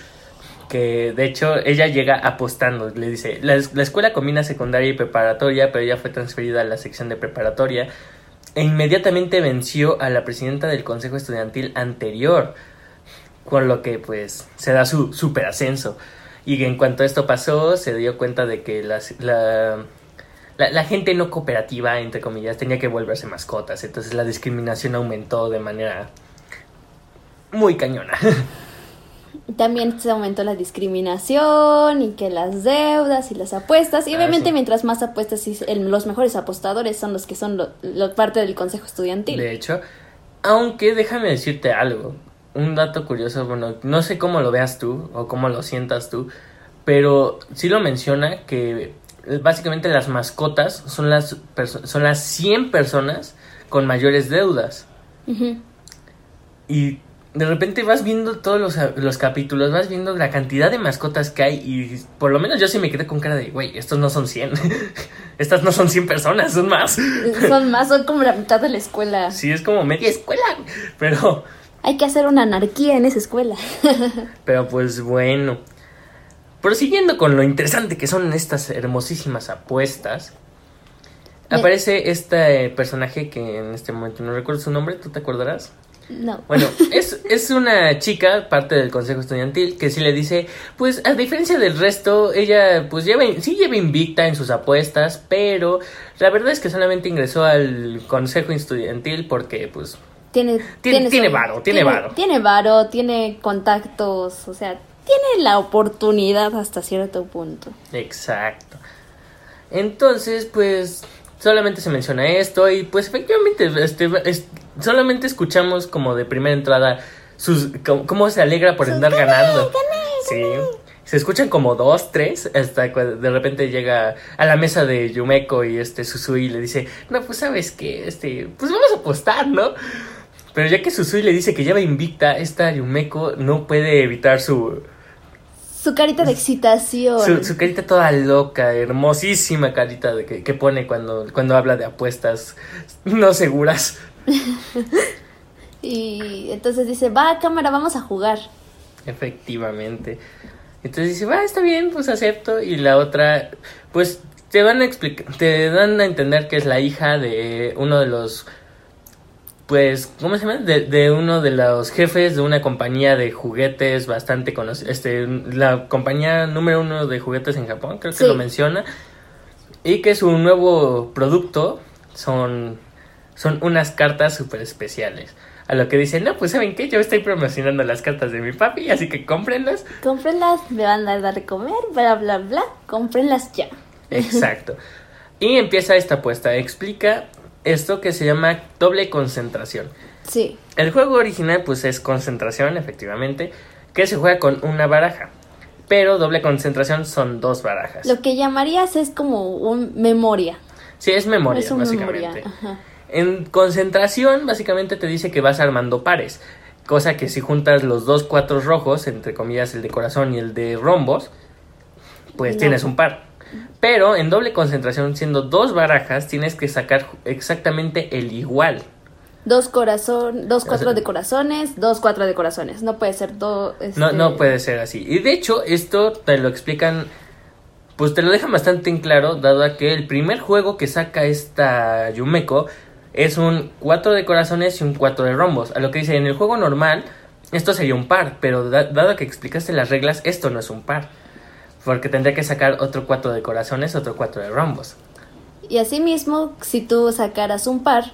Speaker 2: que de hecho ella llega apostando, le dice, la, la escuela combina secundaria y preparatoria, pero ella fue transferida a la sección de preparatoria e inmediatamente venció a la presidenta del consejo estudiantil anterior, con lo que pues se da su super ascenso. Y en cuanto esto pasó, se dio cuenta de que la, la, la gente no cooperativa, entre comillas, tenía que volverse mascotas, entonces la discriminación aumentó de manera muy cañona.
Speaker 1: También se aumentó la discriminación y que las deudas y las apuestas. Y
Speaker 2: Ah,
Speaker 1: obviamente mientras más apuestas, los mejores apostadores son los que son lo, lo- parte del consejo estudiantil.
Speaker 2: De hecho, aunque déjame decirte algo, un dato curioso, bueno, no sé cómo lo veas tú o cómo lo sientas tú, pero sí lo menciona que básicamente las mascotas son las, son las 100 personas con mayores deudas.
Speaker 1: Ujú.
Speaker 2: Y de repente vas viendo todos los, los capítulos, vas viendo la cantidad de mascotas que hay y por lo menos yo sí me quedé con cara de, güey, estos no son 100. Estas no son 100 personas, son más.
Speaker 1: Son más, son como la mitad de la escuela.
Speaker 2: Sí, es como media escuela. Pero,
Speaker 1: Hay que hacer una anarquía en esa escuela.
Speaker 2: pero pues bueno. Prosiguiendo con lo interesante que son estas hermosísimas apuestas. Aparece este personaje que en este momento no recuerdo su nombre, ¿tú te acordarás?
Speaker 1: No.
Speaker 2: Bueno, es, es una chica, parte del consejo estudiantil, que sí le dice, pues a diferencia del resto, ella pues lleva, sí lleva invicta en sus apuestas, pero la verdad es que solamente ingresó al consejo estudiantil porque pues
Speaker 1: Tiene,
Speaker 2: Tiene- tiene varo, tiene varo.
Speaker 1: Tiene varo, tiene contactos, o sea, tiene la oportunidad hasta cierto punto.
Speaker 2: Exacto. Entonces, pues solamente se menciona esto y pues efectivamente este, es- solamente escuchamos como de primera entrada sus cómo, cómo se alegra por andar ganando. Sí. Se escuchan como dos, tres, hasta cuando de repente llega a la mesa de Yumeko y este Susui le dice, no, pues sabes que, este, pues vamos a apostar, ¿no? Pero ya que Susui le dice que lleva invicta, esta Yumeko no puede evitar su,
Speaker 1: Su carita de excitación.
Speaker 2: su, su carita toda loca, hermosísima carita de que, que pone cuando, cuando habla de apuestas no seguras.
Speaker 1: Y entonces dice, va cámara, vamos a jugar.
Speaker 2: Efectivamente. Entonces dice, va, está bien, pues acepto. Y la otra, pues te van a explicar, te dan a entender que es la hija de uno de los, pues, ¿cómo se llama? De, de uno de los jefes de una compañía de juguetes bastante conocida, este, la compañía número uno de juguetes en Japón, creo que
Speaker 1: Sí.
Speaker 2: lo menciona. Y que su nuevo producto son, son unas cartas súper especiales. A lo que dice, no, pues ¿saben qué? Yo estoy promocionando las cartas de mi papi, así que cómprenlas.
Speaker 1: Cómprenlas, me van a dar de comer, bla, bla, bla. Cómprenlas ya.
Speaker 2: Exacto. Y empieza esta apuesta. Explica esto que se llama doble concentración.
Speaker 1: Sí,
Speaker 2: El juego original pues es concentración, efectivamente, que se juega con una baraja. Pero doble concentración son dos barajas.
Speaker 1: lo que llamarías es como un memoria.
Speaker 2: Sí, es memoria,
Speaker 1: es un
Speaker 2: básicamente.
Speaker 1: memoria. Ajá.
Speaker 2: En concentración, básicamente te dice que vas armando pares. Cosa que si juntas los dos cuatros rojos, entre comillas el de corazón y el de rombos, pues
Speaker 1: No.
Speaker 2: tienes un par. Pero en doble concentración, siendo dos barajas, tienes que sacar exactamente el igual.
Speaker 1: Dos corazón, dos cuatro
Speaker 2: sea-
Speaker 1: de corazones, dos cuatro de corazones. No puede ser dos.
Speaker 2: No, no puede ser así. Y de hecho, esto te lo explican, pues te lo dejan bastante en claro, dado a que el primer juego que saca esta Yumeko es un 4 de corazones y un 4 de rombos. A lo que dice, en el juego normal, esto sería un par, pero da- dado que explicaste las reglas, esto no es un par. Porque tendría que sacar otro 4 de corazones, otro 4 de rombos.
Speaker 1: Y asimismo, si tú sacaras un par,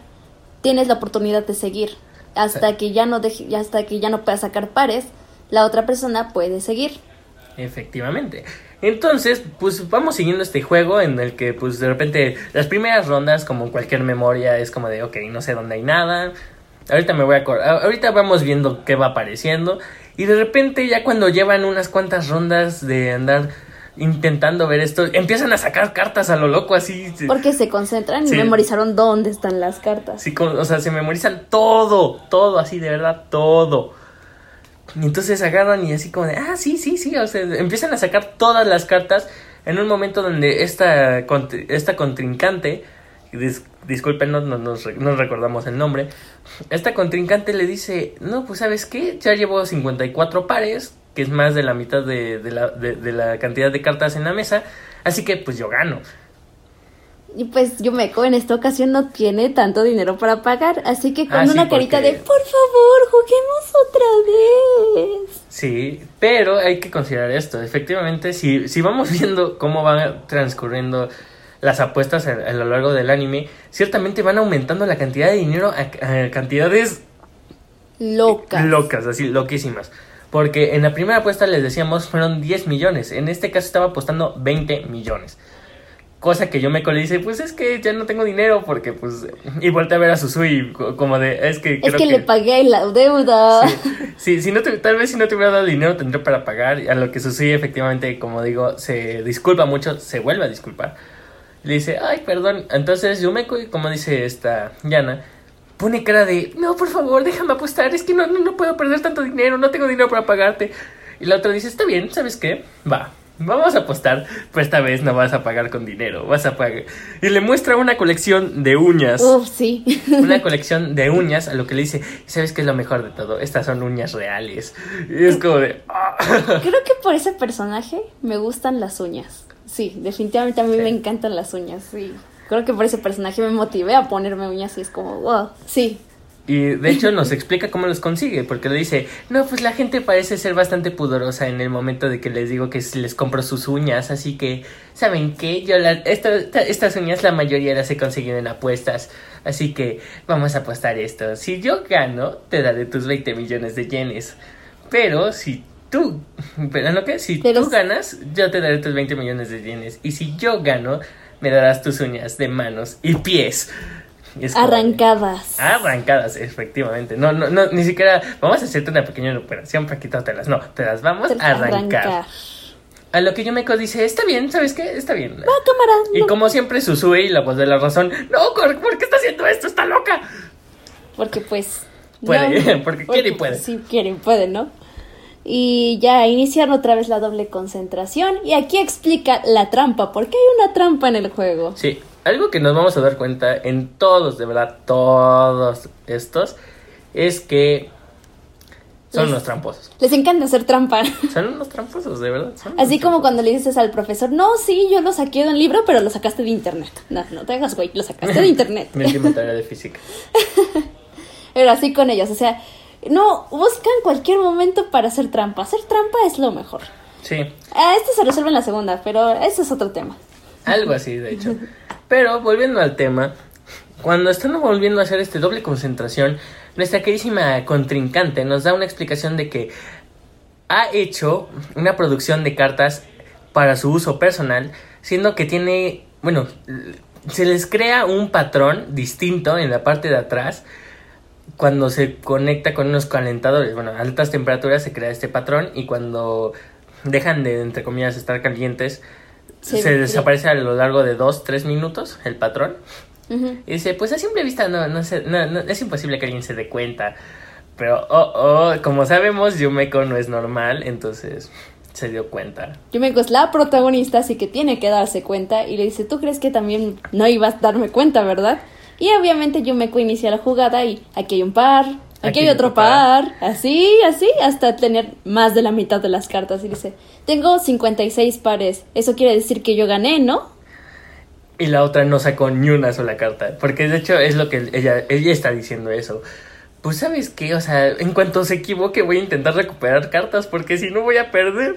Speaker 1: tienes la oportunidad de seguir. Hasta que ya no deje, hasta que ya no puedas sacar pares, la otra persona puede seguir.
Speaker 2: Efectivamente. Entonces, pues vamos siguiendo este juego en el que, pues de repente, las primeras rondas, como en cualquier memoria, es como de, ok, no sé dónde hay nada. Ahorita me voy a. Ahorita vamos viendo qué va apareciendo. Y de repente, ya cuando llevan unas cuantas rondas de andar intentando ver esto, empiezan a sacar cartas a lo loco, así.
Speaker 1: Porque se concentran y memorizaron dónde están las cartas.
Speaker 2: Sí, con- o sea, se memorizan todo, todo, así de verdad, todo. Y entonces agarran y así como de, ah, sí, sí, sí, o sea, empiezan a sacar todas las cartas en un momento donde esta, esta contrincante, dis- disculpen, no, no, nos re- no recordamos el nombre, esta contrincante le dice, no, pues sabes qué, ya llevo 54 pares, que es más de la mitad de, de la, de- de la cantidad de cartas en la mesa, así que pues yo gano.
Speaker 1: Y pues Yumeko en esta ocasión no tiene tanto dinero para pagar, así que con
Speaker 2: Ah, sí,
Speaker 1: una carita
Speaker 2: porque-
Speaker 1: de por favor, juguemos otra vez.
Speaker 2: Sí, pero hay que considerar esto. Efectivamente, si, si vamos viendo cómo van transcurriendo las apuestas a, a lo largo del anime, ciertamente van aumentando la cantidad de dinero a, a cantidades
Speaker 1: Loca.
Speaker 2: locas, así loquísimas. Porque en la primera apuesta les decíamos fueron 10 millones. En este caso estaba apostando 20 millones. Cosa que yo me le dice, pues es que ya no tengo dinero porque pues... Y volteé a ver a Susui co- como de, es que...
Speaker 1: es
Speaker 2: creo
Speaker 1: que, le pagué la deuda.
Speaker 2: Sí, sí, si no te- tal vez si no te hubiera dado dinero tendría para pagar. A lo que sucede efectivamente, como digo, se disculpa mucho, se vuelve a disculpar. Le dice, ay, perdón. Entonces Yumeko, como dice esta Yana, pone cara de, no, por favor, déjame apostar, es que no, no, no puedo perder tanto dinero, no tengo dinero para pagarte. Y la otra dice, está bien, ¿sabes qué? Va. Vamos a apostar, pero esta vez no vas a pagar con dinero, vas a pagar. Y le muestra una colección de uñas
Speaker 1: Uf, sí.
Speaker 2: una colección de uñas, a lo que le dice, ¿sabes qué es lo mejor de todo? Estas son uñas reales. Y es como de... "Ah".
Speaker 1: Creo que por ese personaje me gustan las uñas. Sí, definitivamente a mí
Speaker 2: Sí.
Speaker 1: me encantan las uñas, sí. Creo que por ese personaje me motivé a ponerme uñas y es como, wow, sí.
Speaker 2: Y de hecho nos explica cómo los consigue, porque le dice, no, pues la gente parece ser bastante pudorosa en el momento de que les digo que les compro sus uñas, así que, ¿saben qué? Yo la, estas uñas la mayoría las he conseguido en apuestas, así que vamos a apostar esto. Si yo gano, te daré tus 20 millones de yenes, pero si tú, pero no que, si tú ganas, yo te daré tus 20 millones de yenes, y si yo gano, me darás tus uñas de manos y pies
Speaker 1: arrancadas.
Speaker 2: arrancadas, efectivamente. No, no, no, ni siquiera vamos a hacerte una pequeña operación para quitártelas. No, te las vamos a arrancar. A lo que yo me dice, está bien, ¿sabes qué? Está bien.
Speaker 1: Va, cámara.
Speaker 2: Y como siempre, Susue y la voz de la razón, no, ¿por qué está haciendo esto? Está loca.
Speaker 1: Porque pues...
Speaker 2: Puede, porque, quiere y puede.
Speaker 1: Sí, quiere y puede, ¿no? Y ya iniciaron otra vez la doble concentración. Y aquí explica la trampa, porque hay una trampa en el juego.
Speaker 2: Sí, algo que nos vamos a dar cuenta en todos, de verdad, todos estos, es que son unos tramposos.
Speaker 1: Les encanta hacer trampa.
Speaker 2: Son unos tramposos, de verdad.
Speaker 1: Así como cuando le dices al profesor, no, sí, yo lo saqué de un libro, pero lo sacaste de internet. No, no te hagas, güey, lo sacaste de internet.
Speaker 2: Mi última tarea de física.
Speaker 1: pero así con ellos, o sea, no, buscan cualquier momento para hacer trampa. Hacer trampa es lo mejor.
Speaker 2: Sí.
Speaker 1: Este se resuelve en la segunda, pero ese es otro tema.
Speaker 2: Algo así, de hecho. Pero volviendo al tema, cuando están volviendo a hacer este doble concentración, nuestra queridísima contrincante nos da una explicación de que ha hecho una producción de cartas para su uso personal, siendo que tiene, bueno, se les crea un patrón distinto en la parte de atrás cuando se conecta con unos calentadores. Bueno, a altas temperaturas se crea este patrón y cuando dejan de, entre comillas, estar calientes, se, desaparece a lo largo de dos, tres minutos el patrón. Y dice, pues a simple vista no, no, no, es imposible que alguien se dé cuenta. Pero, oh, oh, como sabemos, Yumeko no es normal, entonces se dio cuenta.
Speaker 1: Yumeko es la protagonista, así que tiene que darse cuenta. Y le dice, ¿tú crees que también no ibas a darme cuenta, verdad? Y obviamente Yumeko inicia la jugada y aquí hay un par, Aquí, hay otro par. Así, así, hasta tener más de la mitad de las cartas. Y dice, tengo 56 pares. Eso quiere decir que yo gané, ¿no?
Speaker 2: Y la otra no sacó ni una sola carta. Porque de hecho es lo que ella, ella está diciendo eso. Pues sabes qué, o sea, en cuanto se equivoque voy a intentar recuperar cartas porque si no voy a perder.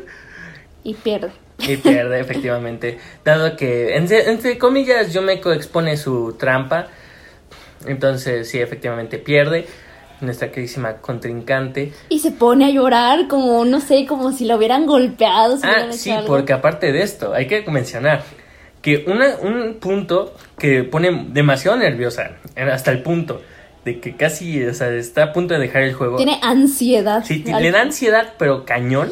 Speaker 1: Y pierde.
Speaker 2: Y pierde, efectivamente. Dado que, entre, entre comillas, Yumeko expone su trampa. Entonces, sí, efectivamente pierde nuestra queridísima contrincante.
Speaker 1: Y se pone a llorar como, no sé, como si lo hubieran golpeado.
Speaker 2: ah, sí, porque aparte de esto, hay que mencionar que una, un punto que pone demasiado nerviosa, hasta el punto de que casi o sea, está a punto de dejar el juego.
Speaker 1: Tiene ansiedad.
Speaker 2: Sí, le da ansiedad, pero cañón.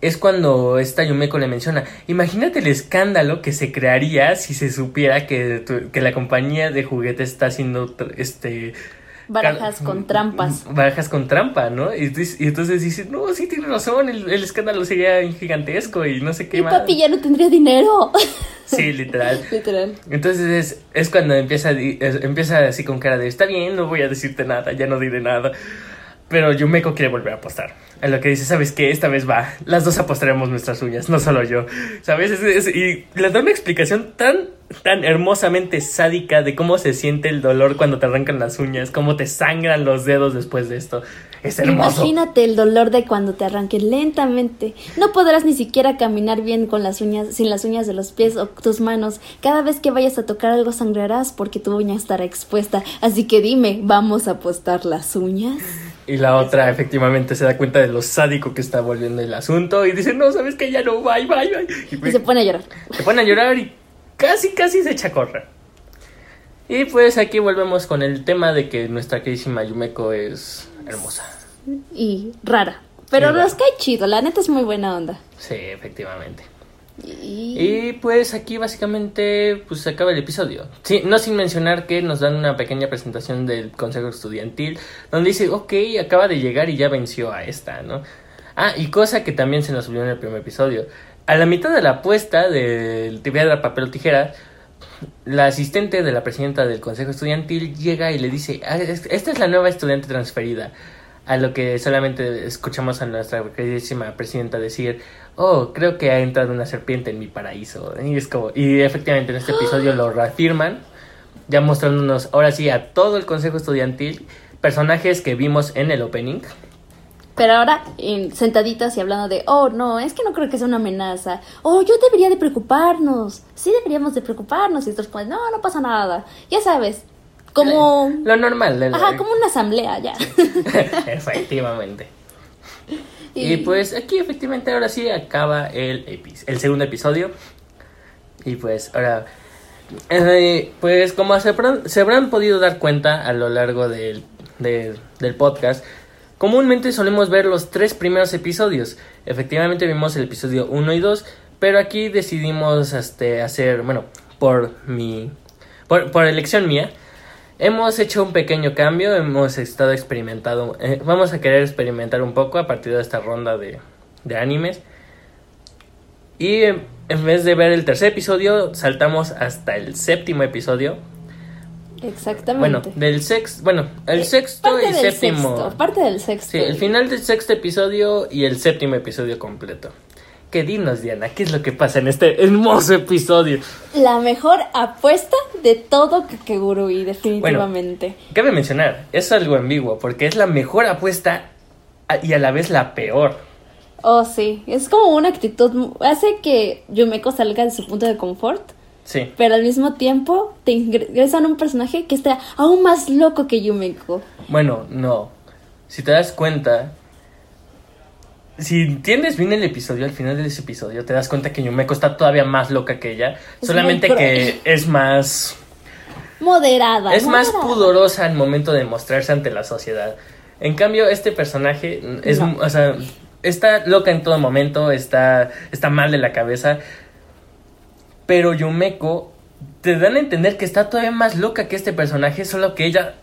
Speaker 2: Es cuando esta Yumeko le menciona, imagínate el escándalo que se crearía si se supiera que, que la compañía de juguetes está haciendo este
Speaker 1: Barajas con trampas.
Speaker 2: Barajas con trampa, ¿no? Y, entonces dices, no, sí tiene razón, el, escándalo sería gigantesco y no sé qué
Speaker 1: y papi ya no tendría dinero.
Speaker 2: Sí, literal.
Speaker 1: literal.
Speaker 2: Entonces es, es cuando empieza, empieza así con cara de, está bien, no voy a decirte nada, ya no diré nada. Pero Yumeko quiere volver a apostar. En lo que dice, ¿sabes qué? Esta vez va. Las dos apostaremos nuestras uñas, no solo yo. ¿Sabes? y le da una explicación tan, tan hermosamente sádica de cómo se siente el dolor cuando te arrancan las uñas, cómo te sangran los dedos después de esto. Es hermoso.
Speaker 1: Imagínate el dolor de cuando te arranquen lentamente. No podrás ni siquiera caminar bien con las uñas, sin las uñas de los pies o tus manos. Cada vez que vayas a tocar algo sangrarás porque tu uña estará expuesta. Así que dime, ¿vamos a apostar las uñas?
Speaker 2: Y la otra efectivamente se da cuenta de lo sádico que está volviendo el asunto y dice, no, sabes que ya no, bye, bye, bye.
Speaker 1: Y, se pone a llorar.
Speaker 2: Se pone a llorar y casi, casi se echa a correr. Y pues aquí volvemos con el tema de que nuestra queridísima Yumeko es hermosa.
Speaker 1: Y rara. Pero nos cae chido, la neta es muy buena onda.
Speaker 2: Sí, efectivamente. Y... pues aquí básicamente pues se acaba el episodio. Sí, no sin mencionar que nos dan una pequeña presentación del Consejo Estudiantil donde dice, ok, acaba de llegar y ya venció a esta, ¿no? Ah, y cosa que también se nos olvidó en el primer episodio. A la mitad de la apuesta del piedra, papel o tijera, la asistente de la presidenta del Consejo Estudiantil llega y le dice, ah, esta es la nueva estudiante transferida. A lo que solamente escuchamos a nuestra queridísima presidenta decir, oh, creo que ha entrado una serpiente en mi paraíso. Y es como, y efectivamente en este episodio lo reafirman, ya mostrándonos ahora sí a todo el consejo estudiantil personajes que vimos en el opening.
Speaker 1: Pero ahora, en- sentaditas y hablando de, oh, no, es que no creo que sea una amenaza. Oh, yo debería de preocuparnos. Sí deberíamos de preocuparnos. Y estos pues, no, no pasa nada. Ya sabes, como...
Speaker 2: Lo normal. de la-
Speaker 1: Ajá, como una asamblea ya.
Speaker 2: Efectivamente. Y... pues aquí efectivamente ahora sí acaba el, epi- el segundo episodio. Y pues ahora... eh, pues como se habrán, se habrán podido dar cuenta a lo largo del, del, del podcast, comúnmente solemos ver los tres primeros episodios. Efectivamente vimos el episodio 1 y 2, pero aquí decidimos este, hacer, bueno, por mi... Por, por elección mía, Hemos hecho un pequeño cambio, hemos estado experimentando, eh, vamos a querer experimentar un poco a partir de esta ronda de, de animes. Y en, en vez de ver el tercer episodio, saltamos hasta el séptimo episodio.
Speaker 1: Exactamente.
Speaker 2: Bueno, del sexto, bueno, el
Speaker 1: Eh,
Speaker 2: sexto
Speaker 1: parte
Speaker 2: y
Speaker 1: del
Speaker 2: séptimo.
Speaker 1: sexto, parte del sexto.
Speaker 2: Sí, el final del sexto episodio y el séptimo episodio completo. Que dinos, Diana, ¿qué es lo que pasa en este hermoso episodio?
Speaker 1: La mejor apuesta de todo Kakegurui, definitivamente.
Speaker 2: Cabe mencionar, es algo ambiguo, porque es la mejor apuesta y a la vez la peor.
Speaker 1: Oh, sí. Es como una actitud. Hace que Yumeko salga de su punto de confort.
Speaker 2: Sí.
Speaker 1: Pero al mismo tiempo te ingresan un personaje que está aún más loco que Yumeko.
Speaker 2: Bueno, no. Si te das cuenta, si entiendes bien el episodio, al final de ese episodio, te das cuenta que Yumeko está todavía más loca que ella.
Speaker 1: Es
Speaker 2: solamente que es más.
Speaker 1: Moderada.
Speaker 2: Es más pudorosa al momento de mostrarse ante la sociedad. En cambio, este personaje es,
Speaker 1: No.
Speaker 2: o sea, está loca en todo momento, está, está mal de la cabeza. Pero Yumeko te dan a entender que está todavía más loca que este personaje, solo que ella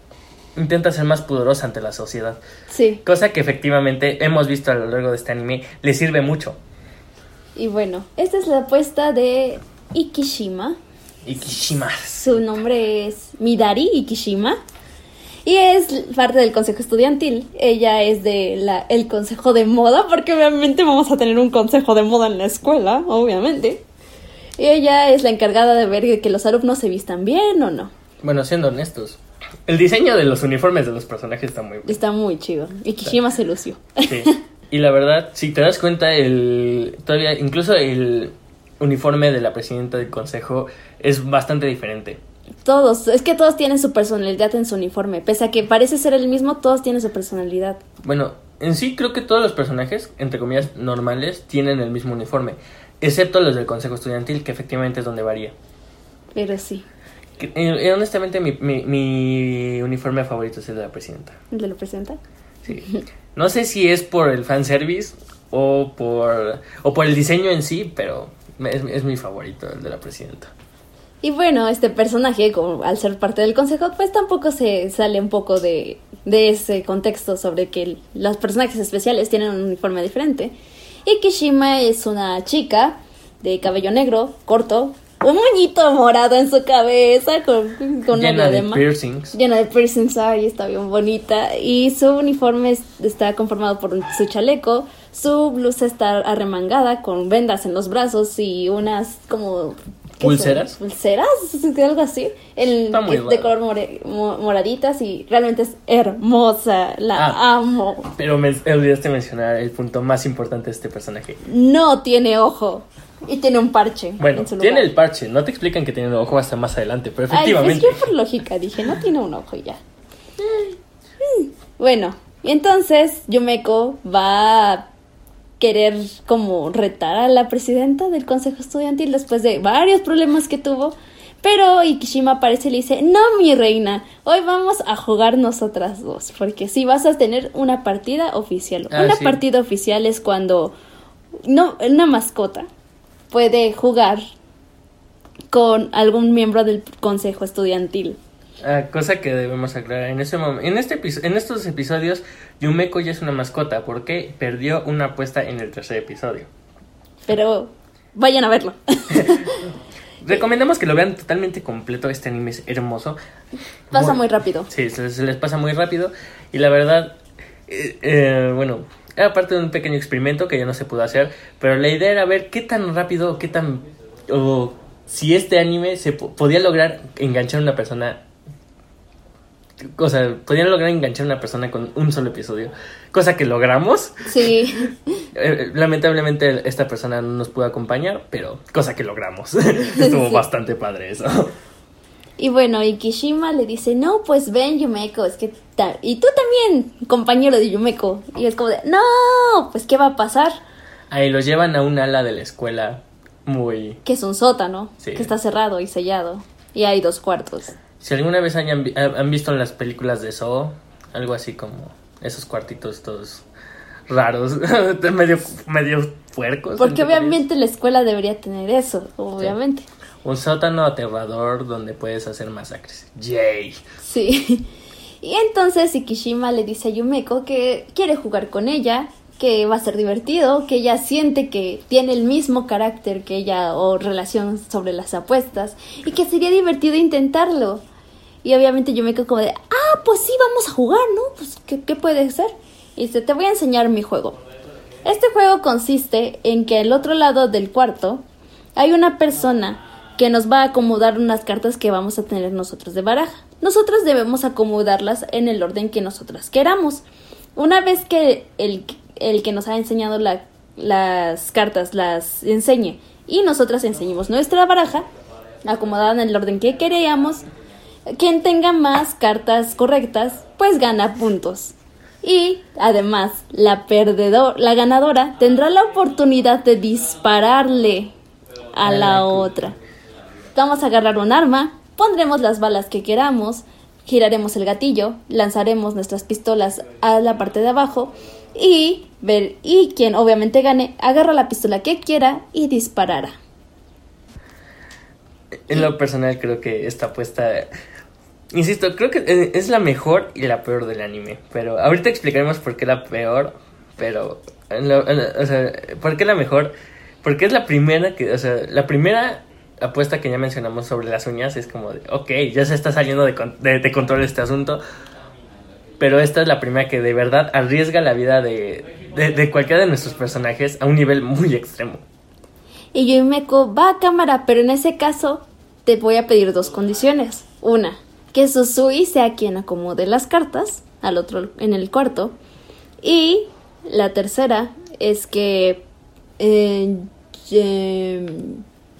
Speaker 2: intenta ser más pudorosa ante la sociedad.
Speaker 1: Sí.
Speaker 2: Cosa que efectivamente hemos visto a lo largo de este anime, le sirve mucho.
Speaker 1: Y bueno, esta es la apuesta de Ikishima.
Speaker 2: Y Kishima.
Speaker 1: Su nombre es Midari Ikishima. Y es parte del consejo estudiantil. Ella es de la, el consejo de moda, porque obviamente vamos a tener un consejo de moda en la escuela, obviamente. Y ella es la encargada de ver que los alumnos se vistan bien o no.
Speaker 2: Bueno, siendo honestos, el diseño de los uniformes de los personajes está muy bueno.
Speaker 1: Está muy chido. Ikishima se lució.
Speaker 2: Sí. Y la verdad, si te das cuenta, el todavía incluso el uniforme de la presidenta del consejo es bastante diferente.
Speaker 1: Todos, es que todos tienen su personalidad en su uniforme. Pese a que parece ser el mismo, todos tienen su personalidad.
Speaker 2: Bueno, en sí creo que todos los personajes, entre comillas, normales, tienen el mismo uniforme, excepto los del consejo estudiantil, que efectivamente es donde varía.
Speaker 1: Pero sí,
Speaker 2: eh, honestamente, mi, mi, mi uniforme favorito es el de la presidenta.
Speaker 1: ¿le lo presenta?
Speaker 2: Sí. No sé si es por el fanservice o por, o por el diseño en sí, pero es, es mi favorito, el de la presidenta.
Speaker 1: Y bueno, este personaje, como al ser parte del consejo, pues tampoco se sale un poco de, de ese contexto sobre que el- los personajes especiales tienen un uniforme diferente. Y Kishima es una chica de cabello negro, corto, un moñito morado en su cabeza, con, con
Speaker 2: Llena de piercings.
Speaker 1: Llena de piercings, ay, está bien bonita. Y su uniforme es- está conformado por su chaleco, su blusa está arremangada con vendas en los brazos y unas como... ¿qué son?
Speaker 2: ¿Pulseras?
Speaker 1: ¿Pulseras? Algo así. El,
Speaker 2: Está muy
Speaker 1: de color more- mo- moraditas y realmente es hermosa. La
Speaker 2: Ah.
Speaker 1: amo.
Speaker 2: Pero me olvidaste mencionar el punto más importante de este personaje.
Speaker 1: No tiene ojo. Y tiene un parche.
Speaker 2: Bueno, tiene el parche, no te explican que tiene un ojo hasta más adelante, pero
Speaker 1: Ay, pues
Speaker 2: efectivamente.
Speaker 1: yo por lógica dije, no tiene un ojo y ya. Bueno, y entonces Yumeko va a querer como retar a la presidenta del consejo estudiantil después de varios problemas que tuvo. Pero Ikishima aparece y le dice, no mi reina, hoy vamos a jugar nosotras dos, porque sí vas a tener una partida oficial.
Speaker 2: Ah,
Speaker 1: una
Speaker 2: sí.
Speaker 1: partida oficial es cuando no, una mascota puede jugar con algún miembro del consejo estudiantil.
Speaker 2: Ah, cosa que debemos aclarar. En, ese mom- en, este en estos episodios, Yumeko ya es una mascota porque perdió una apuesta en el tercer episodio.
Speaker 1: Pero vayan a verlo.
Speaker 2: Recomendamos que lo vean totalmente completo. Este anime es hermoso.
Speaker 1: Pasa
Speaker 2: Muy-
Speaker 1: muy rápido.
Speaker 2: Sí, se, se les pasa muy rápido. Y la verdad, eh, eh, bueno, era parte de un pequeño experimento que ya no se pudo hacer. Pero la idea era ver qué tan rápido, qué tan. o si este anime se po- podía lograr enganchar a una persona O sea, podían lograr enganchar a una persona con un solo episodio. Cosa que logramos.
Speaker 1: Sí.
Speaker 2: Eh, lamentablemente esta persona no nos pudo acompañar, pero cosa que logramos. Estuvo
Speaker 1: Sí.
Speaker 2: bastante padre eso.
Speaker 1: Y bueno, y Kishima le dice, no, pues ven Yumeko, es que... Y tú también, compañero de Yumeko. Y es como de, no, pues ¿qué va a pasar?
Speaker 2: Ahí los llevan a un ala de la escuela muy...
Speaker 1: Que es un sótano,
Speaker 2: Sí.
Speaker 1: que está cerrado y sellado. Y hay dos cuartos.
Speaker 2: Si alguna vez hayan han visto en las películas de Saw, algo así como esos cuartitos todos raros, medio, medio puercos.
Speaker 1: Porque obviamente la escuela debería tener eso, obviamente.
Speaker 2: Un sótano aterrador donde puedes hacer masacres. Yay.
Speaker 1: Sí. Y entonces Ikishima le dice a Yumeko que quiere jugar con ella, que va a ser divertido, que ella siente que tiene el mismo carácter que ella o relación sobre las apuestas y que sería divertido intentarlo. Y obviamente Yumeko como de, ah, pues sí, vamos a jugar, ¿no? Pues, ¿qué, qué puede ser? Y dice, te voy a enseñar mi juego. Este juego consiste en que al otro lado del cuarto hay una persona que nos va a acomodar unas cartas que vamos a tener nosotros de baraja. Nosotros debemos acomodarlas en el orden que nosotras queramos. Una vez que el, el que nos ha enseñado la- las cartas las enseñe y nosotras enseñemos nuestra baraja, acomodada en el orden que queríamos, quien tenga más cartas correctas, pues gana puntos. Y además, la perdedor, la ganadora tendrá la oportunidad de dispararle a la otra. Vamos a agarrar un arma, pondremos las balas que queramos, giraremos el gatillo, lanzaremos nuestras pistolas a la parte de abajo y ver y quien obviamente gane agarra la pistola que quiera y disparará.
Speaker 2: En lo personal creo que esta apuesta... Insisto, creo que es la mejor y la peor del anime. Pero ahorita explicaremos por qué la peor. Pero... en lo- en lo- o sea, ¿por qué la mejor? Porque es la primera que... O sea, la primera apuesta que ya mencionamos sobre las uñas es como de... Ok, ya se está saliendo de, de- de control este asunto. Pero esta es la primera que de verdad arriesga la vida de, de, de cualquiera de nuestros personajes a un nivel muy extremo.
Speaker 1: Y Yumeko va a cámara, pero en ese caso te voy a pedir dos condiciones. Una, que Susui sea quien acomode las cartas al otro en el cuarto. Y la tercera es que eh,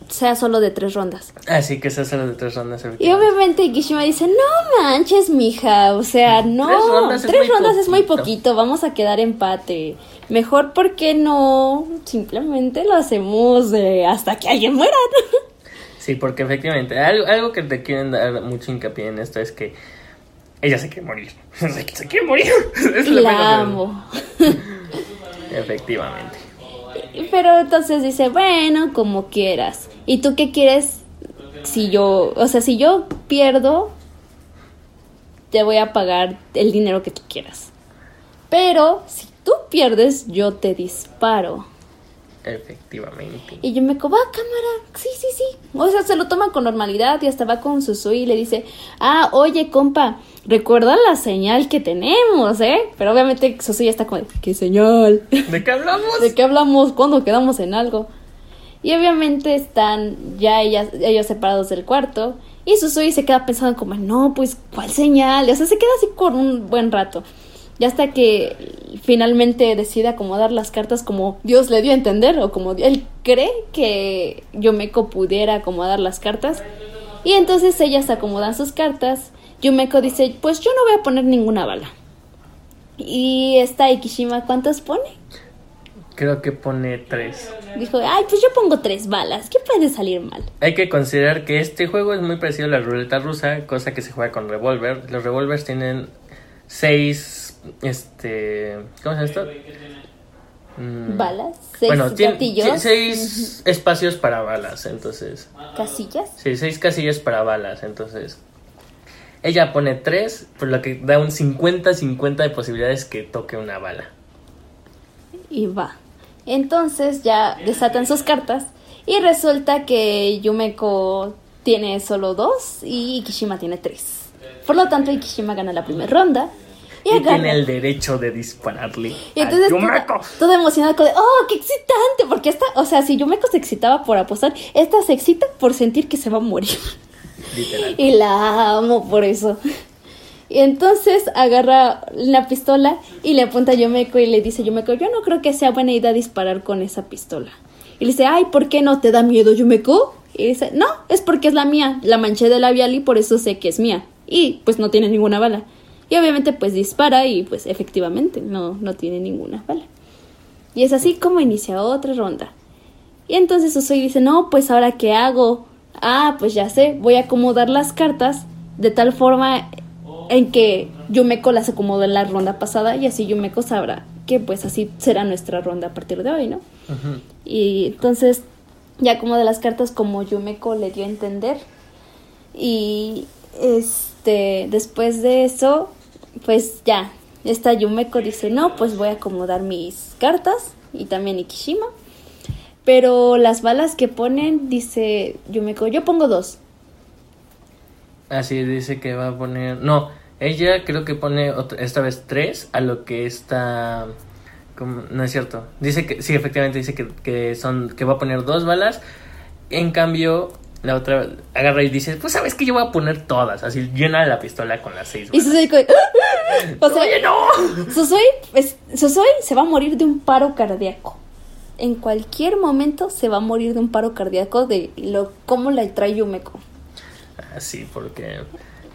Speaker 1: sea solo de tres rondas.
Speaker 2: Así que esas son las de tres rondas.
Speaker 1: Y obviamente Kishima dice, no manches, mija, o sea, no,
Speaker 2: Tres rondas es muy
Speaker 1: rondas es muy
Speaker 2: poquito.
Speaker 1: vamos a quedar empate. Mejor porque no, simplemente lo hacemos de hasta que alguien muera.
Speaker 2: Sí, porque efectivamente, algo, algo que te quieren dar mucho hincapié en esto es que ella se quiere morir. se quiere morir. Es lo
Speaker 1: la amo.
Speaker 2: Efectivamente.
Speaker 1: Pero entonces dice, bueno, como quieras. ¿Y tú qué quieres si yo, o sea, si yo pierdo, te voy a pagar el dinero que tú quieras. Pero si tú pierdes, yo te disparo.
Speaker 2: Efectivamente.
Speaker 1: Y yo me coba cámara, sí, sí, sí. O sea, se lo toma con normalidad y hasta va con Susui y le dice, ah, oye, compa, recuerda la señal que tenemos, ¿eh? Pero obviamente Susui está como, ¿qué señal?
Speaker 2: ¿De qué hablamos?
Speaker 1: ¿De qué hablamos? ¿Cuándo quedamos en algo? Y obviamente están ya ellas, ellos separados del cuarto. Y Susui se queda pensando como, no, pues, ¿cuál señal? O sea, se queda así por un buen rato. Y hasta que finalmente decide acomodar las cartas como Dios le dio a entender, o como él cree que Yumeko pudiera acomodar las cartas. Y entonces ellas acomodan sus cartas. Yumeko dice, pues yo no voy a poner ninguna bala. Y esta Ikishima, ¿cuántas pone?
Speaker 2: Creo que pone tres.
Speaker 1: Dijo, ay, pues yo pongo tres balas, ¿qué puede salir mal?
Speaker 2: Hay que considerar que este juego es muy parecido a la ruleta rusa, cosa que se juega con revólver. Los revólveres tienen seis, este, ¿cómo se llama esto? Mm,
Speaker 1: Balas, seis
Speaker 2: bueno,
Speaker 1: gatillos,
Speaker 2: seis espacios para balas, entonces.
Speaker 1: casillas.
Speaker 2: Sí, seis casillas para balas, entonces. Ella pone tres, por lo que da un 50-50 de posibilidades que toque una bala.
Speaker 1: Y va. Entonces ya desatan sus cartas y resulta que Yumeko tiene solo dos y Ikishima tiene tres. Por lo tanto, Ikishima gana la primera ronda. Y,
Speaker 2: Y, tiene el derecho de dispararle.
Speaker 1: Y entonces
Speaker 2: Yumeko.
Speaker 1: toda emocionada como de, oh, qué excitante, porque esta, o sea, si Yumeko se excitaba por apostar, esta se excita por sentir que se va a morir.
Speaker 2: Literal.
Speaker 1: Y la amo por eso. Y entonces agarra la pistola y le apunta a Yomeko y le dice, Yomeko, yo no creo que sea buena idea disparar con esa pistola. Y le dice, ay, ¿por qué no te da miedo, Yomeko? Y dice, no, es porque es la mía. La manché de labial y por eso sé que es mía. Y pues no tiene ninguna bala. Y obviamente pues dispara y pues efectivamente no, no tiene ninguna bala. Y es así como inicia otra ronda. Y entonces Usui dice, no, pues ahora qué hago. Ah, pues ya sé, voy a acomodar las cartas de tal forma en que Yumeko las acomodó en la ronda pasada y así Yumeko sabrá que pues así será nuestra ronda a partir de hoy, ¿no? Y entonces ya como de las cartas como Yumeko le dio a entender. Y este después de eso pues ya esta Yumeko dice no pues voy a acomodar mis cartas y también Ikishima pero las balas que ponen dice Yumeko yo pongo dos
Speaker 2: Así dice que va a poner. No, ella creo que pone esta vez tres a lo que está. No es cierto. Dice que sí, efectivamente dice que, que, son que va a poner dos balas. En cambio, la otra agarra y dice, pues sabes que yo voy a poner todas. Así llena la pistola con las seis balas.
Speaker 1: Y Susui, o sea, Oye, no. Susui, Susui se va a morir de un paro cardíaco. En cualquier momento se va a morir de un paro cardíaco de lo cómo la trae Yumeko.
Speaker 2: Sí, porque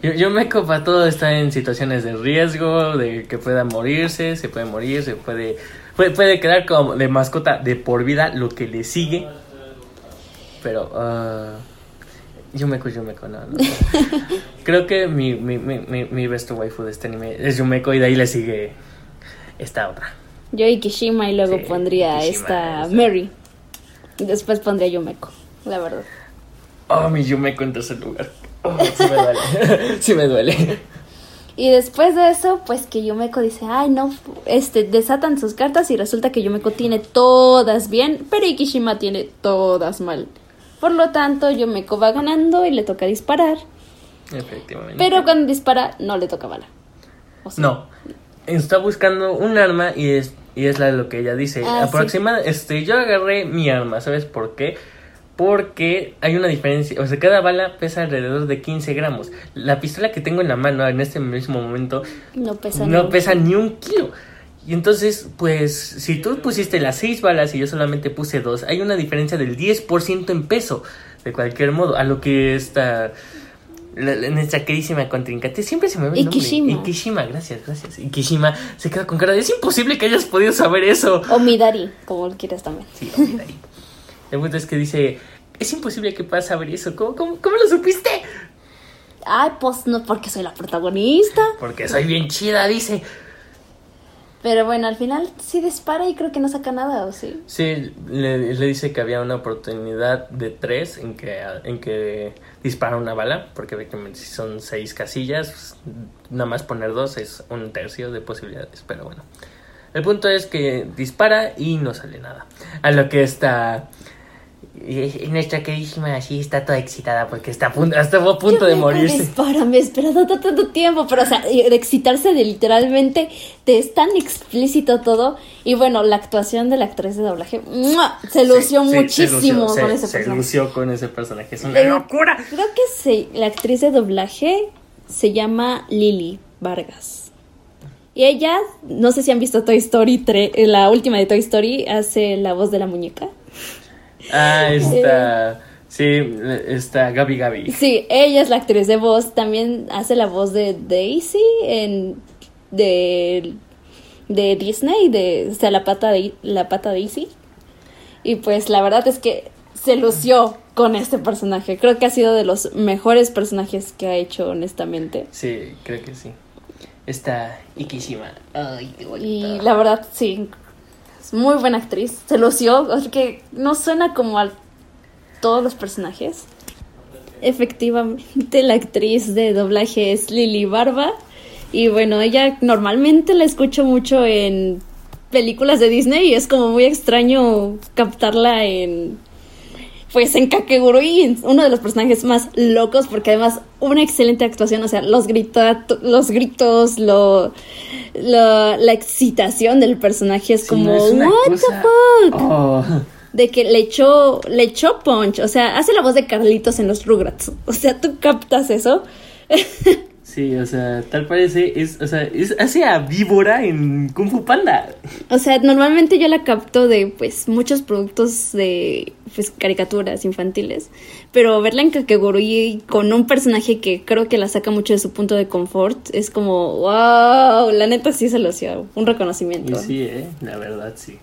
Speaker 2: yo, yo me copa todo está en situaciones de riesgo, de que pueda morirse, se puede morir, se puede, puede, quedar como de mascota de por vida lo que le sigue. Pero uh, Yumeko, Yumeko, no, no. Creo que mi, mi, mi, mi best waifu de este anime es Yumeko y de ahí le sigue esta otra.
Speaker 1: Yo Ikishima y luego pondría esta Mary. Después pondría Yumeko, la verdad.
Speaker 2: Oh, mi Yumeko en tercer lugar. Oh, sí me duele. sí me duele.
Speaker 1: Y después de eso, pues que Yumeko dice, ay no, este, desatan sus cartas y resulta que Yumeko tiene todas bien, pero Ikishima tiene todas mal. Por lo tanto, Yumeko va ganando y le toca disparar.
Speaker 2: Efectivamente.
Speaker 1: Pero cuando dispara, no le toca bala.
Speaker 2: No. Está buscando un arma y es, y es la, lo que ella dice. Ah, Aproximadamente, este, yo agarré mi arma, ¿sabes por qué? Porque hay una diferencia, o sea, cada bala pesa alrededor de 15 gramos. La pistola que tengo en la mano en este mismo momento
Speaker 1: no pesa,
Speaker 2: no ni, pesa un... ni un kilo. Y entonces, pues, si tú pusiste las 6 balas y yo solamente puse 2, hay una diferencia del 10% en peso, de cualquier modo, a lo que está nuestra queridísima contrincante siempre se me ve el
Speaker 1: Ikishima.
Speaker 2: nombre. Ikishima, gracias, gracias. Ikishima se queda con cara de es imposible que hayas podido saber eso.
Speaker 1: O Midari, como quieras también.
Speaker 2: Sí, o Midari. El punto es que dice, es imposible que puedas saber eso. ¿Cómo, cómo, cómo lo supiste?
Speaker 1: Ay, pues no porque soy la protagonista.
Speaker 2: Porque soy bien chida, dice.
Speaker 1: Pero bueno, al final sí dispara y creo que no saca nada, ¿o sí?
Speaker 2: Sí, le, le dice que había una oportunidad de tres en que, en que dispara una bala, porque si son seis casillas, pues, nada más poner dos es un tercio de posibilidades, pero bueno. El punto es que dispara y no sale nada. A lo que está y nuestra queridísima así está toda excitada porque está a punto, a punto de morirse.
Speaker 1: Dispárame, esperado tanto tiempo, pero o sea, de excitarse de literalmente te es tan explícito todo. Y bueno, la actuación de la actriz de doblaje se lució muchísimo con ese personaje.
Speaker 2: Se lució con ese personaje, es una locura.
Speaker 1: Creo que sí, la actriz de doblaje se llama Lily Vargas. Y ella, no sé si han visto Toy Story 3, la última de Toy Story, hace la voz de la muñeca.
Speaker 2: Ah, está. Sí, está Gaby Gaby.
Speaker 1: Sí, ella es la actriz de voz. También hace la voz de Daisy en. de. de Disney, de. O sea, la pata de la pata Daisy. Y pues la verdad es que se lució con este personaje. Creo que ha sido de los mejores personajes que ha hecho, honestamente.
Speaker 2: Sí, creo que sí. Está Ikishima. Ay, qué
Speaker 1: Y la verdad, sí, muy buena actriz. Se lució, así que no suena como a todos los personajes. Efectivamente, la actriz de doblaje es Lily Barba. Y bueno, ella normalmente la escucho mucho en películas de Disney y es como muy extraño captarla en pues en Kakegurui, uno de los personajes más locos, porque además una excelente actuación, o sea, los, grita, los gritos, lo, la excitación del personaje es como, ¿What the fuck? Oh. De que le echó, le echó punch, o sea, hace la voz de Carlitos en los Rugrats, o sea, tú captas eso.
Speaker 2: Sí, o sea, tal parece, es, o sea, es, hace a víbora en Kung Fu Panda.
Speaker 1: O sea, normalmente yo la capto de, pues, muchos productos de, pues, caricaturas infantiles. Pero verla en Kakegurui con un personaje que creo que la saca mucho de su punto de confort, es como, wow, la neta sí se lo hacía, un reconocimiento.
Speaker 2: Y sí, eh, la verdad sí.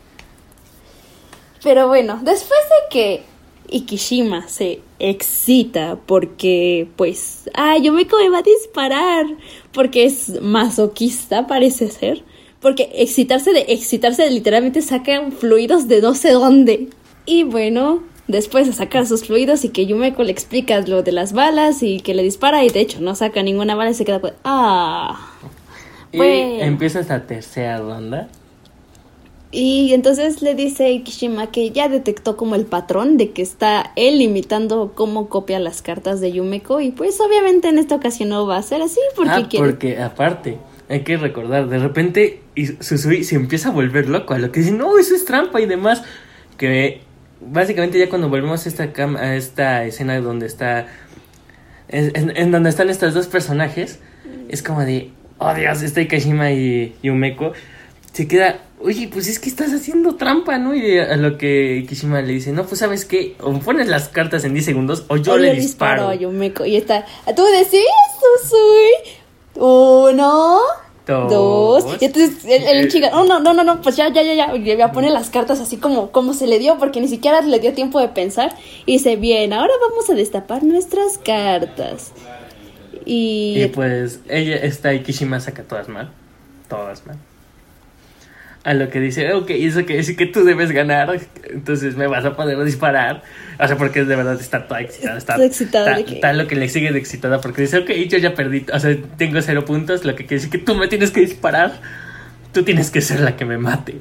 Speaker 1: Pero bueno, después de que Ikishima se excita porque, pues, ah, Yumeko me va a disparar, porque es masoquista, parece ser. Porque excitarse de excitarse literalmente saca fluidos de no sé dónde. Y bueno, después de sacar sus fluidos y que Yumeko le explica lo de las balas y que le dispara y de hecho no saca ninguna bala y se queda con... Ah.
Speaker 2: Y empieza esta tercera ronda
Speaker 1: y entonces le dice Ikishima que ya detectó como el patrón de que está él imitando cómo copia las cartas de Yumeko y pues obviamente en esta ocasión no va a ser así porque
Speaker 2: ah,
Speaker 1: quiere...
Speaker 2: porque aparte hay que recordar, de repente Susui se empieza a volver loco a lo que dice, no, eso es trampa y demás, que básicamente ya cuando volvemos a esta, cama, a esta escena donde está, en, en, donde están estos dos personajes, es como de, oh Dios, está Ikishima y Yumeko, se queda oye, pues es que estás haciendo trampa, ¿no? Y a lo que Kishima le dice, no, pues sabes qué, o pones las cartas en 10 segundos o yo le, disparo.
Speaker 1: yo me y está, tú decís, soy uno, dos, y entonces el, chica, no, no, no, no, pues ya, ya, ya, ya, y le poner las cartas así como, como se le dio, porque ni siquiera le dio tiempo de pensar, y dice, bien, ahora vamos a destapar nuestras cartas. Y,
Speaker 2: y pues ella está y Kishima saca todas mal, todas mal a lo que dice, ok, eso quiere decir que tú debes ganar, entonces me vas a poder disparar. O sea, porque de verdad está toda excitada. Está, excitada. Está, lo que le sigue de excitada porque dice, ok, yo ya perdí, o sea, tengo cero puntos, lo que quiere decir que tú me tienes que disparar. Tú tienes que ser la que me mate.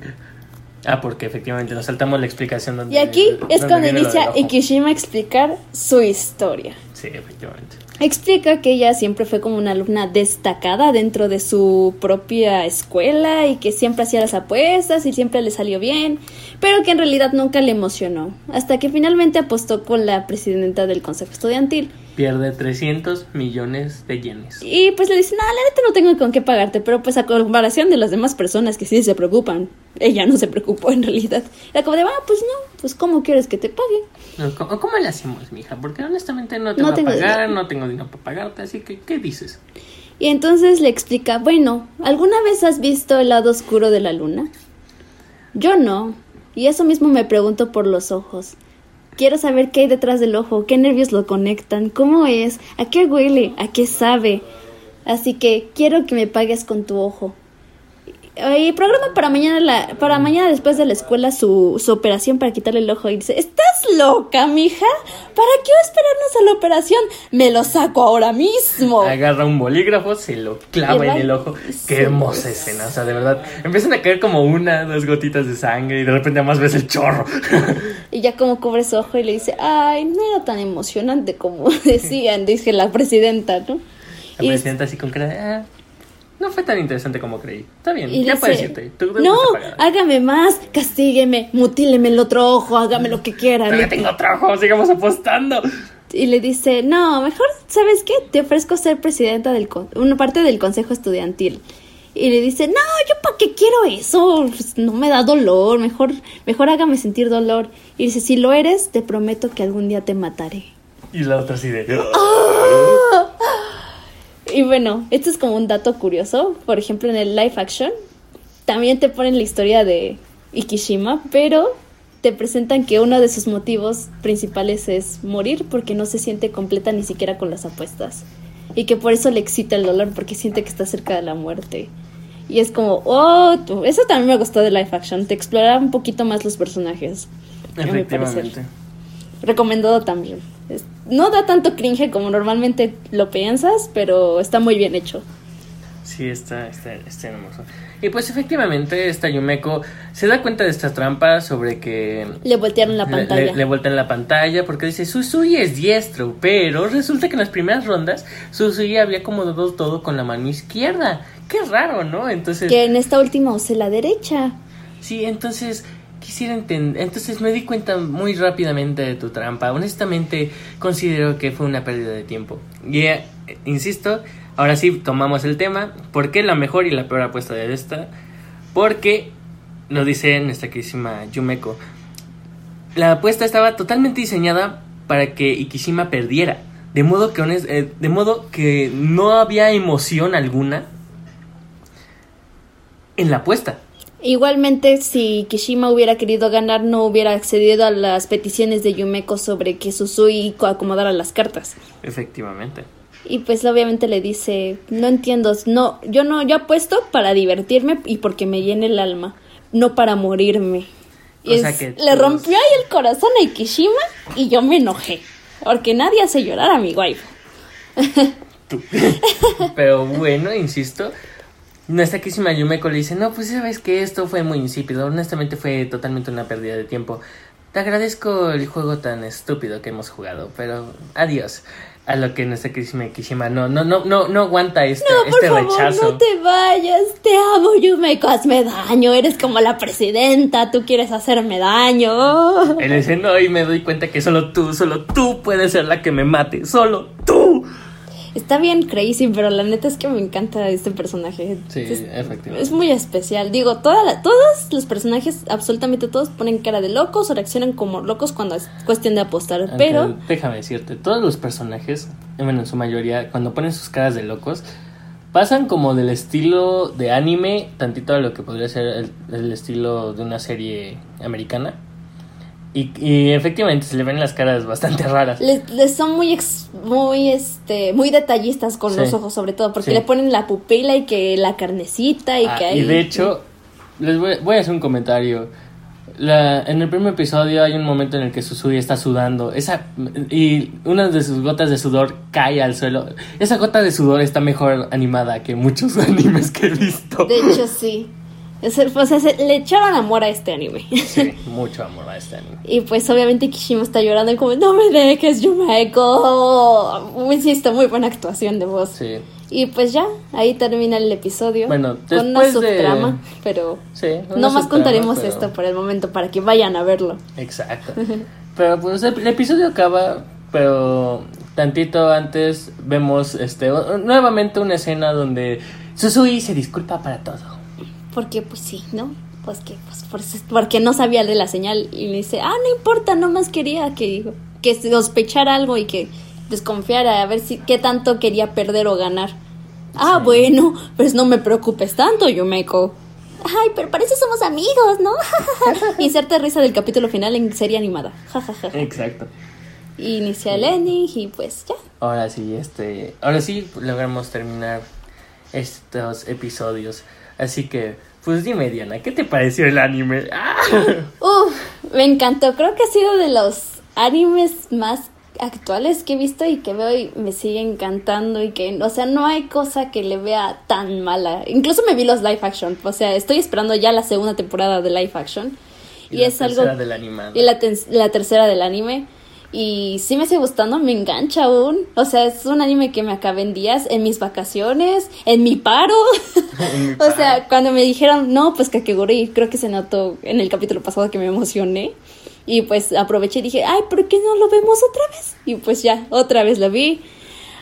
Speaker 2: Ah, porque efectivamente nos saltamos la explicación donde...
Speaker 1: Y aquí es cuando inicia Ikishima a explicar su historia.
Speaker 2: Sí, efectivamente.
Speaker 1: Explica que ella siempre fue como una alumna destacada dentro de su propia escuela y que siempre hacía las apuestas y siempre le salió bien, pero que en realidad nunca le emocionó, hasta que finalmente apostó con la presidenta del consejo estudiantil.
Speaker 2: Pierde 300 millones de yenes.
Speaker 1: Y pues le dice, no, la neta no tengo con qué pagarte, pero pues a comparación de las demás personas que sí se preocupan, ella no se preocupó en realidad. Era como de, ah, pues no, pues ¿cómo quieres que te pague?
Speaker 2: ¿Cómo, cómo le hacemos, mija? Porque honestamente no te voy a pagar, no tengo dinero para pagarte, así que, ¿qué dices?
Speaker 1: Y entonces le explica, bueno, ¿alguna vez has visto el lado oscuro de la luna? Yo no, y eso mismo me pregunto por los ojos. Quiero saber qué hay detrás del ojo, qué nervios lo conectan, cómo es, a qué huele, a qué sabe. Así que quiero que me pagues con tu ojo. Y programa para mañana, la, para mañana después de la escuela su, su operación para quitarle el ojo. Y dice, ¿estás loca, mija? ¿Para qué esperarnos a la operación? Me lo saco ahora mismo.
Speaker 2: Agarra un bolígrafo, se lo clava en el ojo. Qué hermosa escena, o sea, de verdad. Empiezan a caer como una, dos gotitas de sangre y de repente además ves el chorro.
Speaker 1: Y ya como cubre su ojo y le dice, ay, no era tan emocionante como decían, dice la presidenta, ¿no?
Speaker 2: La presidenta así con cara ah, no fue tan interesante como creí. Está bien, ya puedes irte.
Speaker 1: no, hágame más, castígueme, mutíleme el otro ojo, hágame lo que quiera.
Speaker 2: Ya tengo otro ojo, sigamos apostando.
Speaker 1: Y le dice, no, mejor, ¿sabes qué? Te ofrezco ser presidenta del una parte del consejo estudiantil. Y le dice, no, yo para qué quiero eso, pues, no me da dolor, mejor, mejor hágame sentir dolor. Y dice, si lo eres, te prometo que algún día te mataré.
Speaker 2: Y la otra así de... ¡Ah!
Speaker 1: Y bueno, esto es como un dato curioso. Por ejemplo, en el live action también te ponen la historia de Ikishima, pero te presentan que uno de sus motivos principales es morir porque no se siente completa ni siquiera con las apuestas. Y que por eso le excita el dolor porque siente que está cerca de la muerte. Y es como, oh, eso también me gustó de live action, te explora un poquito más los personajes.
Speaker 2: Efectivamente.
Speaker 1: Recomendado también no da tanto cringe como normalmente lo piensas, pero está muy bien hecho.
Speaker 2: Sí, está, está, está hermoso. Y pues efectivamente, esta Yumeko se da cuenta de esta trampa sobre que...
Speaker 1: Le voltearon la pantalla.
Speaker 2: Le, voltean la pantalla porque dice, Susui es diestro, pero resulta que en las primeras rondas Susui había acomodado todo con la mano izquierda. Qué raro, ¿no? Entonces...
Speaker 1: Que en esta última usé la derecha.
Speaker 2: Sí, entonces quisiera entender. Entonces me di cuenta muy rápidamente de tu trampa. Honestamente, considero que fue una pérdida de tiempo. Y eh, insisto, ahora sí tomamos el tema. ¿Por qué la mejor y la peor apuesta de esta? Porque, nos dice nuestra querísima Yumeko, la apuesta estaba totalmente diseñada para que Ikishima perdiera. De modo que, eh, de modo que no había emoción alguna en la apuesta.
Speaker 1: Igualmente, si Kishima hubiera querido ganar, no hubiera accedido a las peticiones de Yumeko sobre que Susui co- acomodara las cartas.
Speaker 2: Efectivamente.
Speaker 1: Y pues obviamente le dice, no entiendo, no, yo no, yo apuesto para divertirme y porque me llene el alma, no para morirme.
Speaker 2: O sea
Speaker 1: es-
Speaker 2: que
Speaker 1: le
Speaker 2: todos-
Speaker 1: rompió ahí el corazón a Kishima y yo me enojé, porque nadie hace llorar a mi.
Speaker 2: Tú. Pero bueno, insisto. Nuestra querísima Yumeko le dice, no, pues sabes que esto fue muy insípido, honestamente fue totalmente una pérdida de tiempo. Te agradezco el juego tan estúpido que hemos jugado, pero adiós. A lo que nuestra querísima Kishima no, no, no, no, no aguanta este,
Speaker 1: No, por
Speaker 2: este
Speaker 1: favor,
Speaker 2: rechazo.
Speaker 1: no te vayas, te amo Yumeko, hazme daño, eres como la presidenta, tú quieres hacerme daño.
Speaker 2: Él dice, no, y me doy cuenta que solo tú, solo tú puedes ser la que me mate, solo tú.
Speaker 1: Está bien crazy, pero la neta es que me encanta este personaje.
Speaker 2: Sí,
Speaker 1: es,
Speaker 2: efectivamente.
Speaker 1: Es muy especial. Digo, toda la- todos los personajes, absolutamente todos, ponen cara de locos o reaccionan como locos cuando es cuestión de apostar.
Speaker 2: Aunque,
Speaker 1: Pero
Speaker 2: déjame decirte, todos los personajes, bueno, en su mayoría, cuando ponen sus caras de locos, pasan como del estilo de anime, tantito a lo que podría ser el, el estilo de una serie americana. Y, y efectivamente se le ven las caras bastante raras.
Speaker 1: les, les son muy, ex- muy, este, muy detallistas con
Speaker 2: Sí.
Speaker 1: los ojos, sobre todo, porque
Speaker 2: Sí.
Speaker 1: le ponen la pupila y que la carnecita y
Speaker 2: Ah,
Speaker 1: que hay.
Speaker 2: y de hecho, les voy, voy a hacer un comentario. La, en el primer episodio hay un momento en el que Susui está sudando esa y una de sus gotas de sudor cae al suelo. Esa gota de sudor está mejor animada que muchos animes que he visto.
Speaker 1: De hecho, sí. Es o sea, se- le echaron amor a este anime.
Speaker 2: Sí, mucho amor a este anime.
Speaker 1: Y pues obviamente Kishima está llorando como, no me dejes, Yumeko. Insisto, muy buena actuación de voz.
Speaker 2: Sí,
Speaker 1: Y pues ya, ahí termina el episodio.
Speaker 2: Bueno,
Speaker 1: con una
Speaker 2: de-
Speaker 1: subtrama, pero
Speaker 2: sí.
Speaker 1: no más contaremos
Speaker 2: pero-
Speaker 1: esto por el momento para que vayan a verlo.
Speaker 2: Exacto. Pero pues el, el episodio acaba, pero tantito antes vemos este nuevamente una escena donde Susui se disculpa para todo.
Speaker 1: Porque pues sí, ¿no? Pues que pues, por- porque no sabía de la señal y me dice, ah, no importa, nomás quería que, que sospechara algo y que desconfiara a ver si qué tanto quería perder o ganar. Ah,
Speaker 2: Sí.
Speaker 1: bueno, pues no me preocupes tanto, Yumeko. Ay, pero parece somos amigos, ¿no? Inserta risa del capítulo final en serie animada.
Speaker 2: Exacto.
Speaker 1: Inicia el ending y pues ya.
Speaker 2: Ahora sí, este, ahora sí logramos terminar estos episodios. Así que, pues dime Diana, ¿qué te pareció el anime? ¡Ah!
Speaker 1: Uf, me encantó. Creo que ha sido de los animes más actuales que he visto y que veo y me sigue encantando y que, o sea, no hay cosa que le vea tan mala. Incluso me vi los live action, o sea, estoy esperando ya la segunda temporada de live action y,
Speaker 2: la
Speaker 1: es algo
Speaker 2: tercera del animado.
Speaker 1: y la tercera del anime. Y sí me sigue gustando, me engancha aún. O sea, es un anime que me acabé en días, en mis vacaciones, en mi paro.
Speaker 2: En mi
Speaker 1: o sea, cuando me dijeron, no, pues Kakegurui, creo que se notó en el capítulo pasado que me emocioné. Y pues aproveché y dije, ay, ¿por qué no lo vemos otra vez? Y pues ya, otra vez lo vi.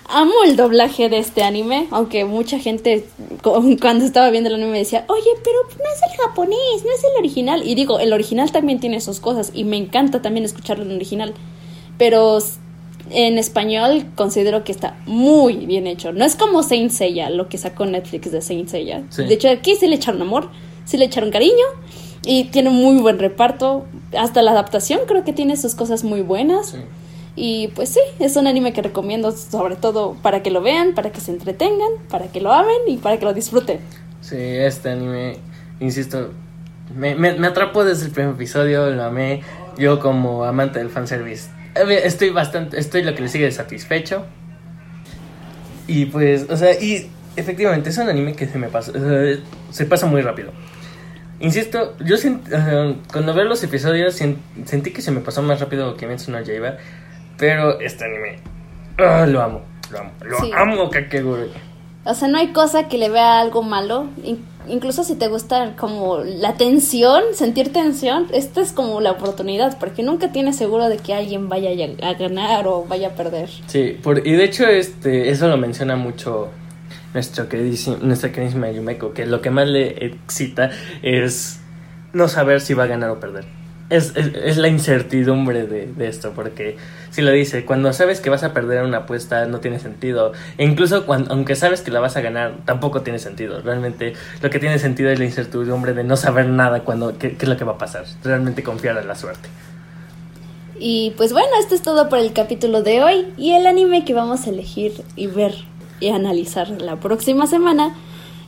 Speaker 1: Amo el doblaje de este anime, aunque mucha gente cu- cuando estaba viendo el anime decía, oye, pero no es el japonés, no es el original. Y digo, el original también tiene sus cosas y me encanta también escucharlo en original. Pero en español considero que está muy bien hecho. No es como Saint Seiya, lo que sacó Netflix de Saint Seiya.
Speaker 2: Sí.
Speaker 1: De hecho, aquí sí le echaron amor, sí le echaron cariño y tiene muy buen reparto. Hasta la adaptación creo que tiene sus cosas muy buenas.
Speaker 2: Sí.
Speaker 1: Y pues sí, es un anime que recomiendo sobre todo para que lo vean, para que se entretengan, para que lo amen y para que lo disfruten.
Speaker 2: Sí, este anime, insisto, me, me, me atrapó desde el primer episodio, lo amé. Yo como amante del fanservice, estoy bastante, estoy lo que le sigue satisfecho. Y pues, o sea, y efectivamente es un anime que se me pasa, se pasa muy rápido. Insisto, yo sent- cuando veo los episodios sen- sentí que se me pasó más rápido que Metsu no Yaiba, pero este anime, ah, lo amo, lo amo, lo
Speaker 1: Sí.
Speaker 2: amo Kakegurui.
Speaker 1: O sea, no hay cosa que le vea algo malo. In- incluso si te gusta como la tensión, sentir tensión, esta es como la oportunidad, porque nunca tienes seguro de que alguien vaya a ganar o vaya a perder.
Speaker 2: Sí, por, y de hecho este, eso lo menciona mucho nuestro queridísimo, nuestra queridísima Yumeko, que lo que más le excita es no saber si va a ganar o perder. Es, es, es la incertidumbre de, de, esto, porque si lo dice, cuando sabes que vas a perder una apuesta no tiene sentido. E incluso cuando, aunque sabes que la vas a ganar, tampoco tiene sentido. Realmente lo que tiene sentido es la incertidumbre de no saber nada cuando qué, qué es lo que va a pasar. Realmente confiar en la suerte.
Speaker 1: Y pues bueno, esto es todo por el capítulo de hoy. Y el anime que vamos a elegir y ver y analizar la próxima semana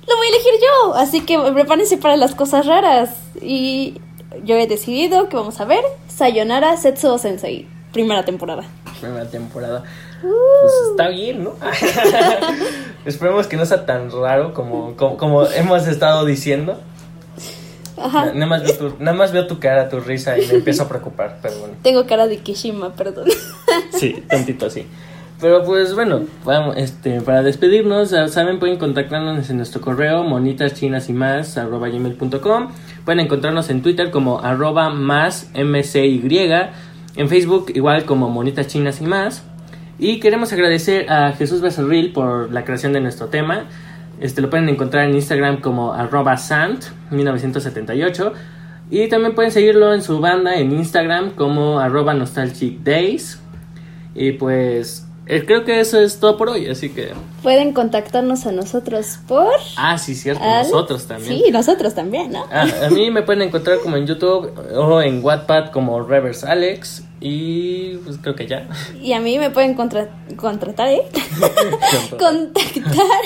Speaker 1: lo voy a elegir yo. Así que prepárense para las cosas raras. Y yo he decidido que vamos a ver Sayonara Setsuo Sensei, primera temporada.
Speaker 2: Primera temporada. Uh. Pues está bien, ¿no? Esperemos que no sea tan raro como, como, como hemos estado diciendo.
Speaker 1: Ajá.
Speaker 2: Nada más, veo tu, nada más veo tu cara, tu risa y me empiezo a preocupar, pero bueno.
Speaker 1: Tengo cara de Kishima, perdón.
Speaker 2: Sí, tantito así. Pero pues bueno, vamos, este, para despedirnos, saben, pueden contactarnos en nuestro correo monitaschinas y más arroba gmail.com. Pueden encontrarnos en Twitter como arroba más mcy, en Facebook igual como monitas chinas y más. Y queremos agradecer a Jesús Becerril por la creación de nuestro tema. Este lo pueden encontrar en Instagram como arroba sant1978. Y también pueden seguirlo en su banda en Instagram como arroba nostalgic days. Y pues creo que eso es todo por hoy, así que...
Speaker 1: Pueden contactarnos a nosotros por...
Speaker 2: Ah, sí, cierto, al... nosotros también.
Speaker 1: Sí, nosotros también, ¿no?
Speaker 2: Ah, a mí me pueden encontrar como en YouTube o en Wattpad como Reverse Alex y pues creo que ya.
Speaker 1: Y a mí me pueden contra contratar, ¿eh? Contactar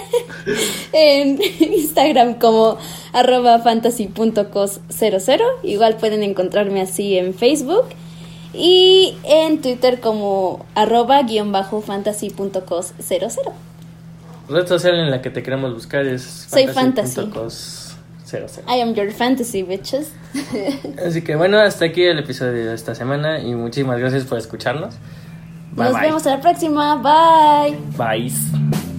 Speaker 1: en Instagram como arroba fantasy.cos00. Igual pueden encontrarme así en Facebook. Y en Twitter como arroba guion bajo fantasy.cos00.
Speaker 2: Red social en la que te queremos buscar es
Speaker 1: Soy fantasy.
Speaker 2: Cos 00.
Speaker 1: I am your fantasy, bitches.
Speaker 2: Así que bueno, hasta aquí el episodio de esta semana y muchísimas gracias por escucharnos.
Speaker 1: Bye Nos bye. vemos a la próxima. Bye.
Speaker 2: Bye.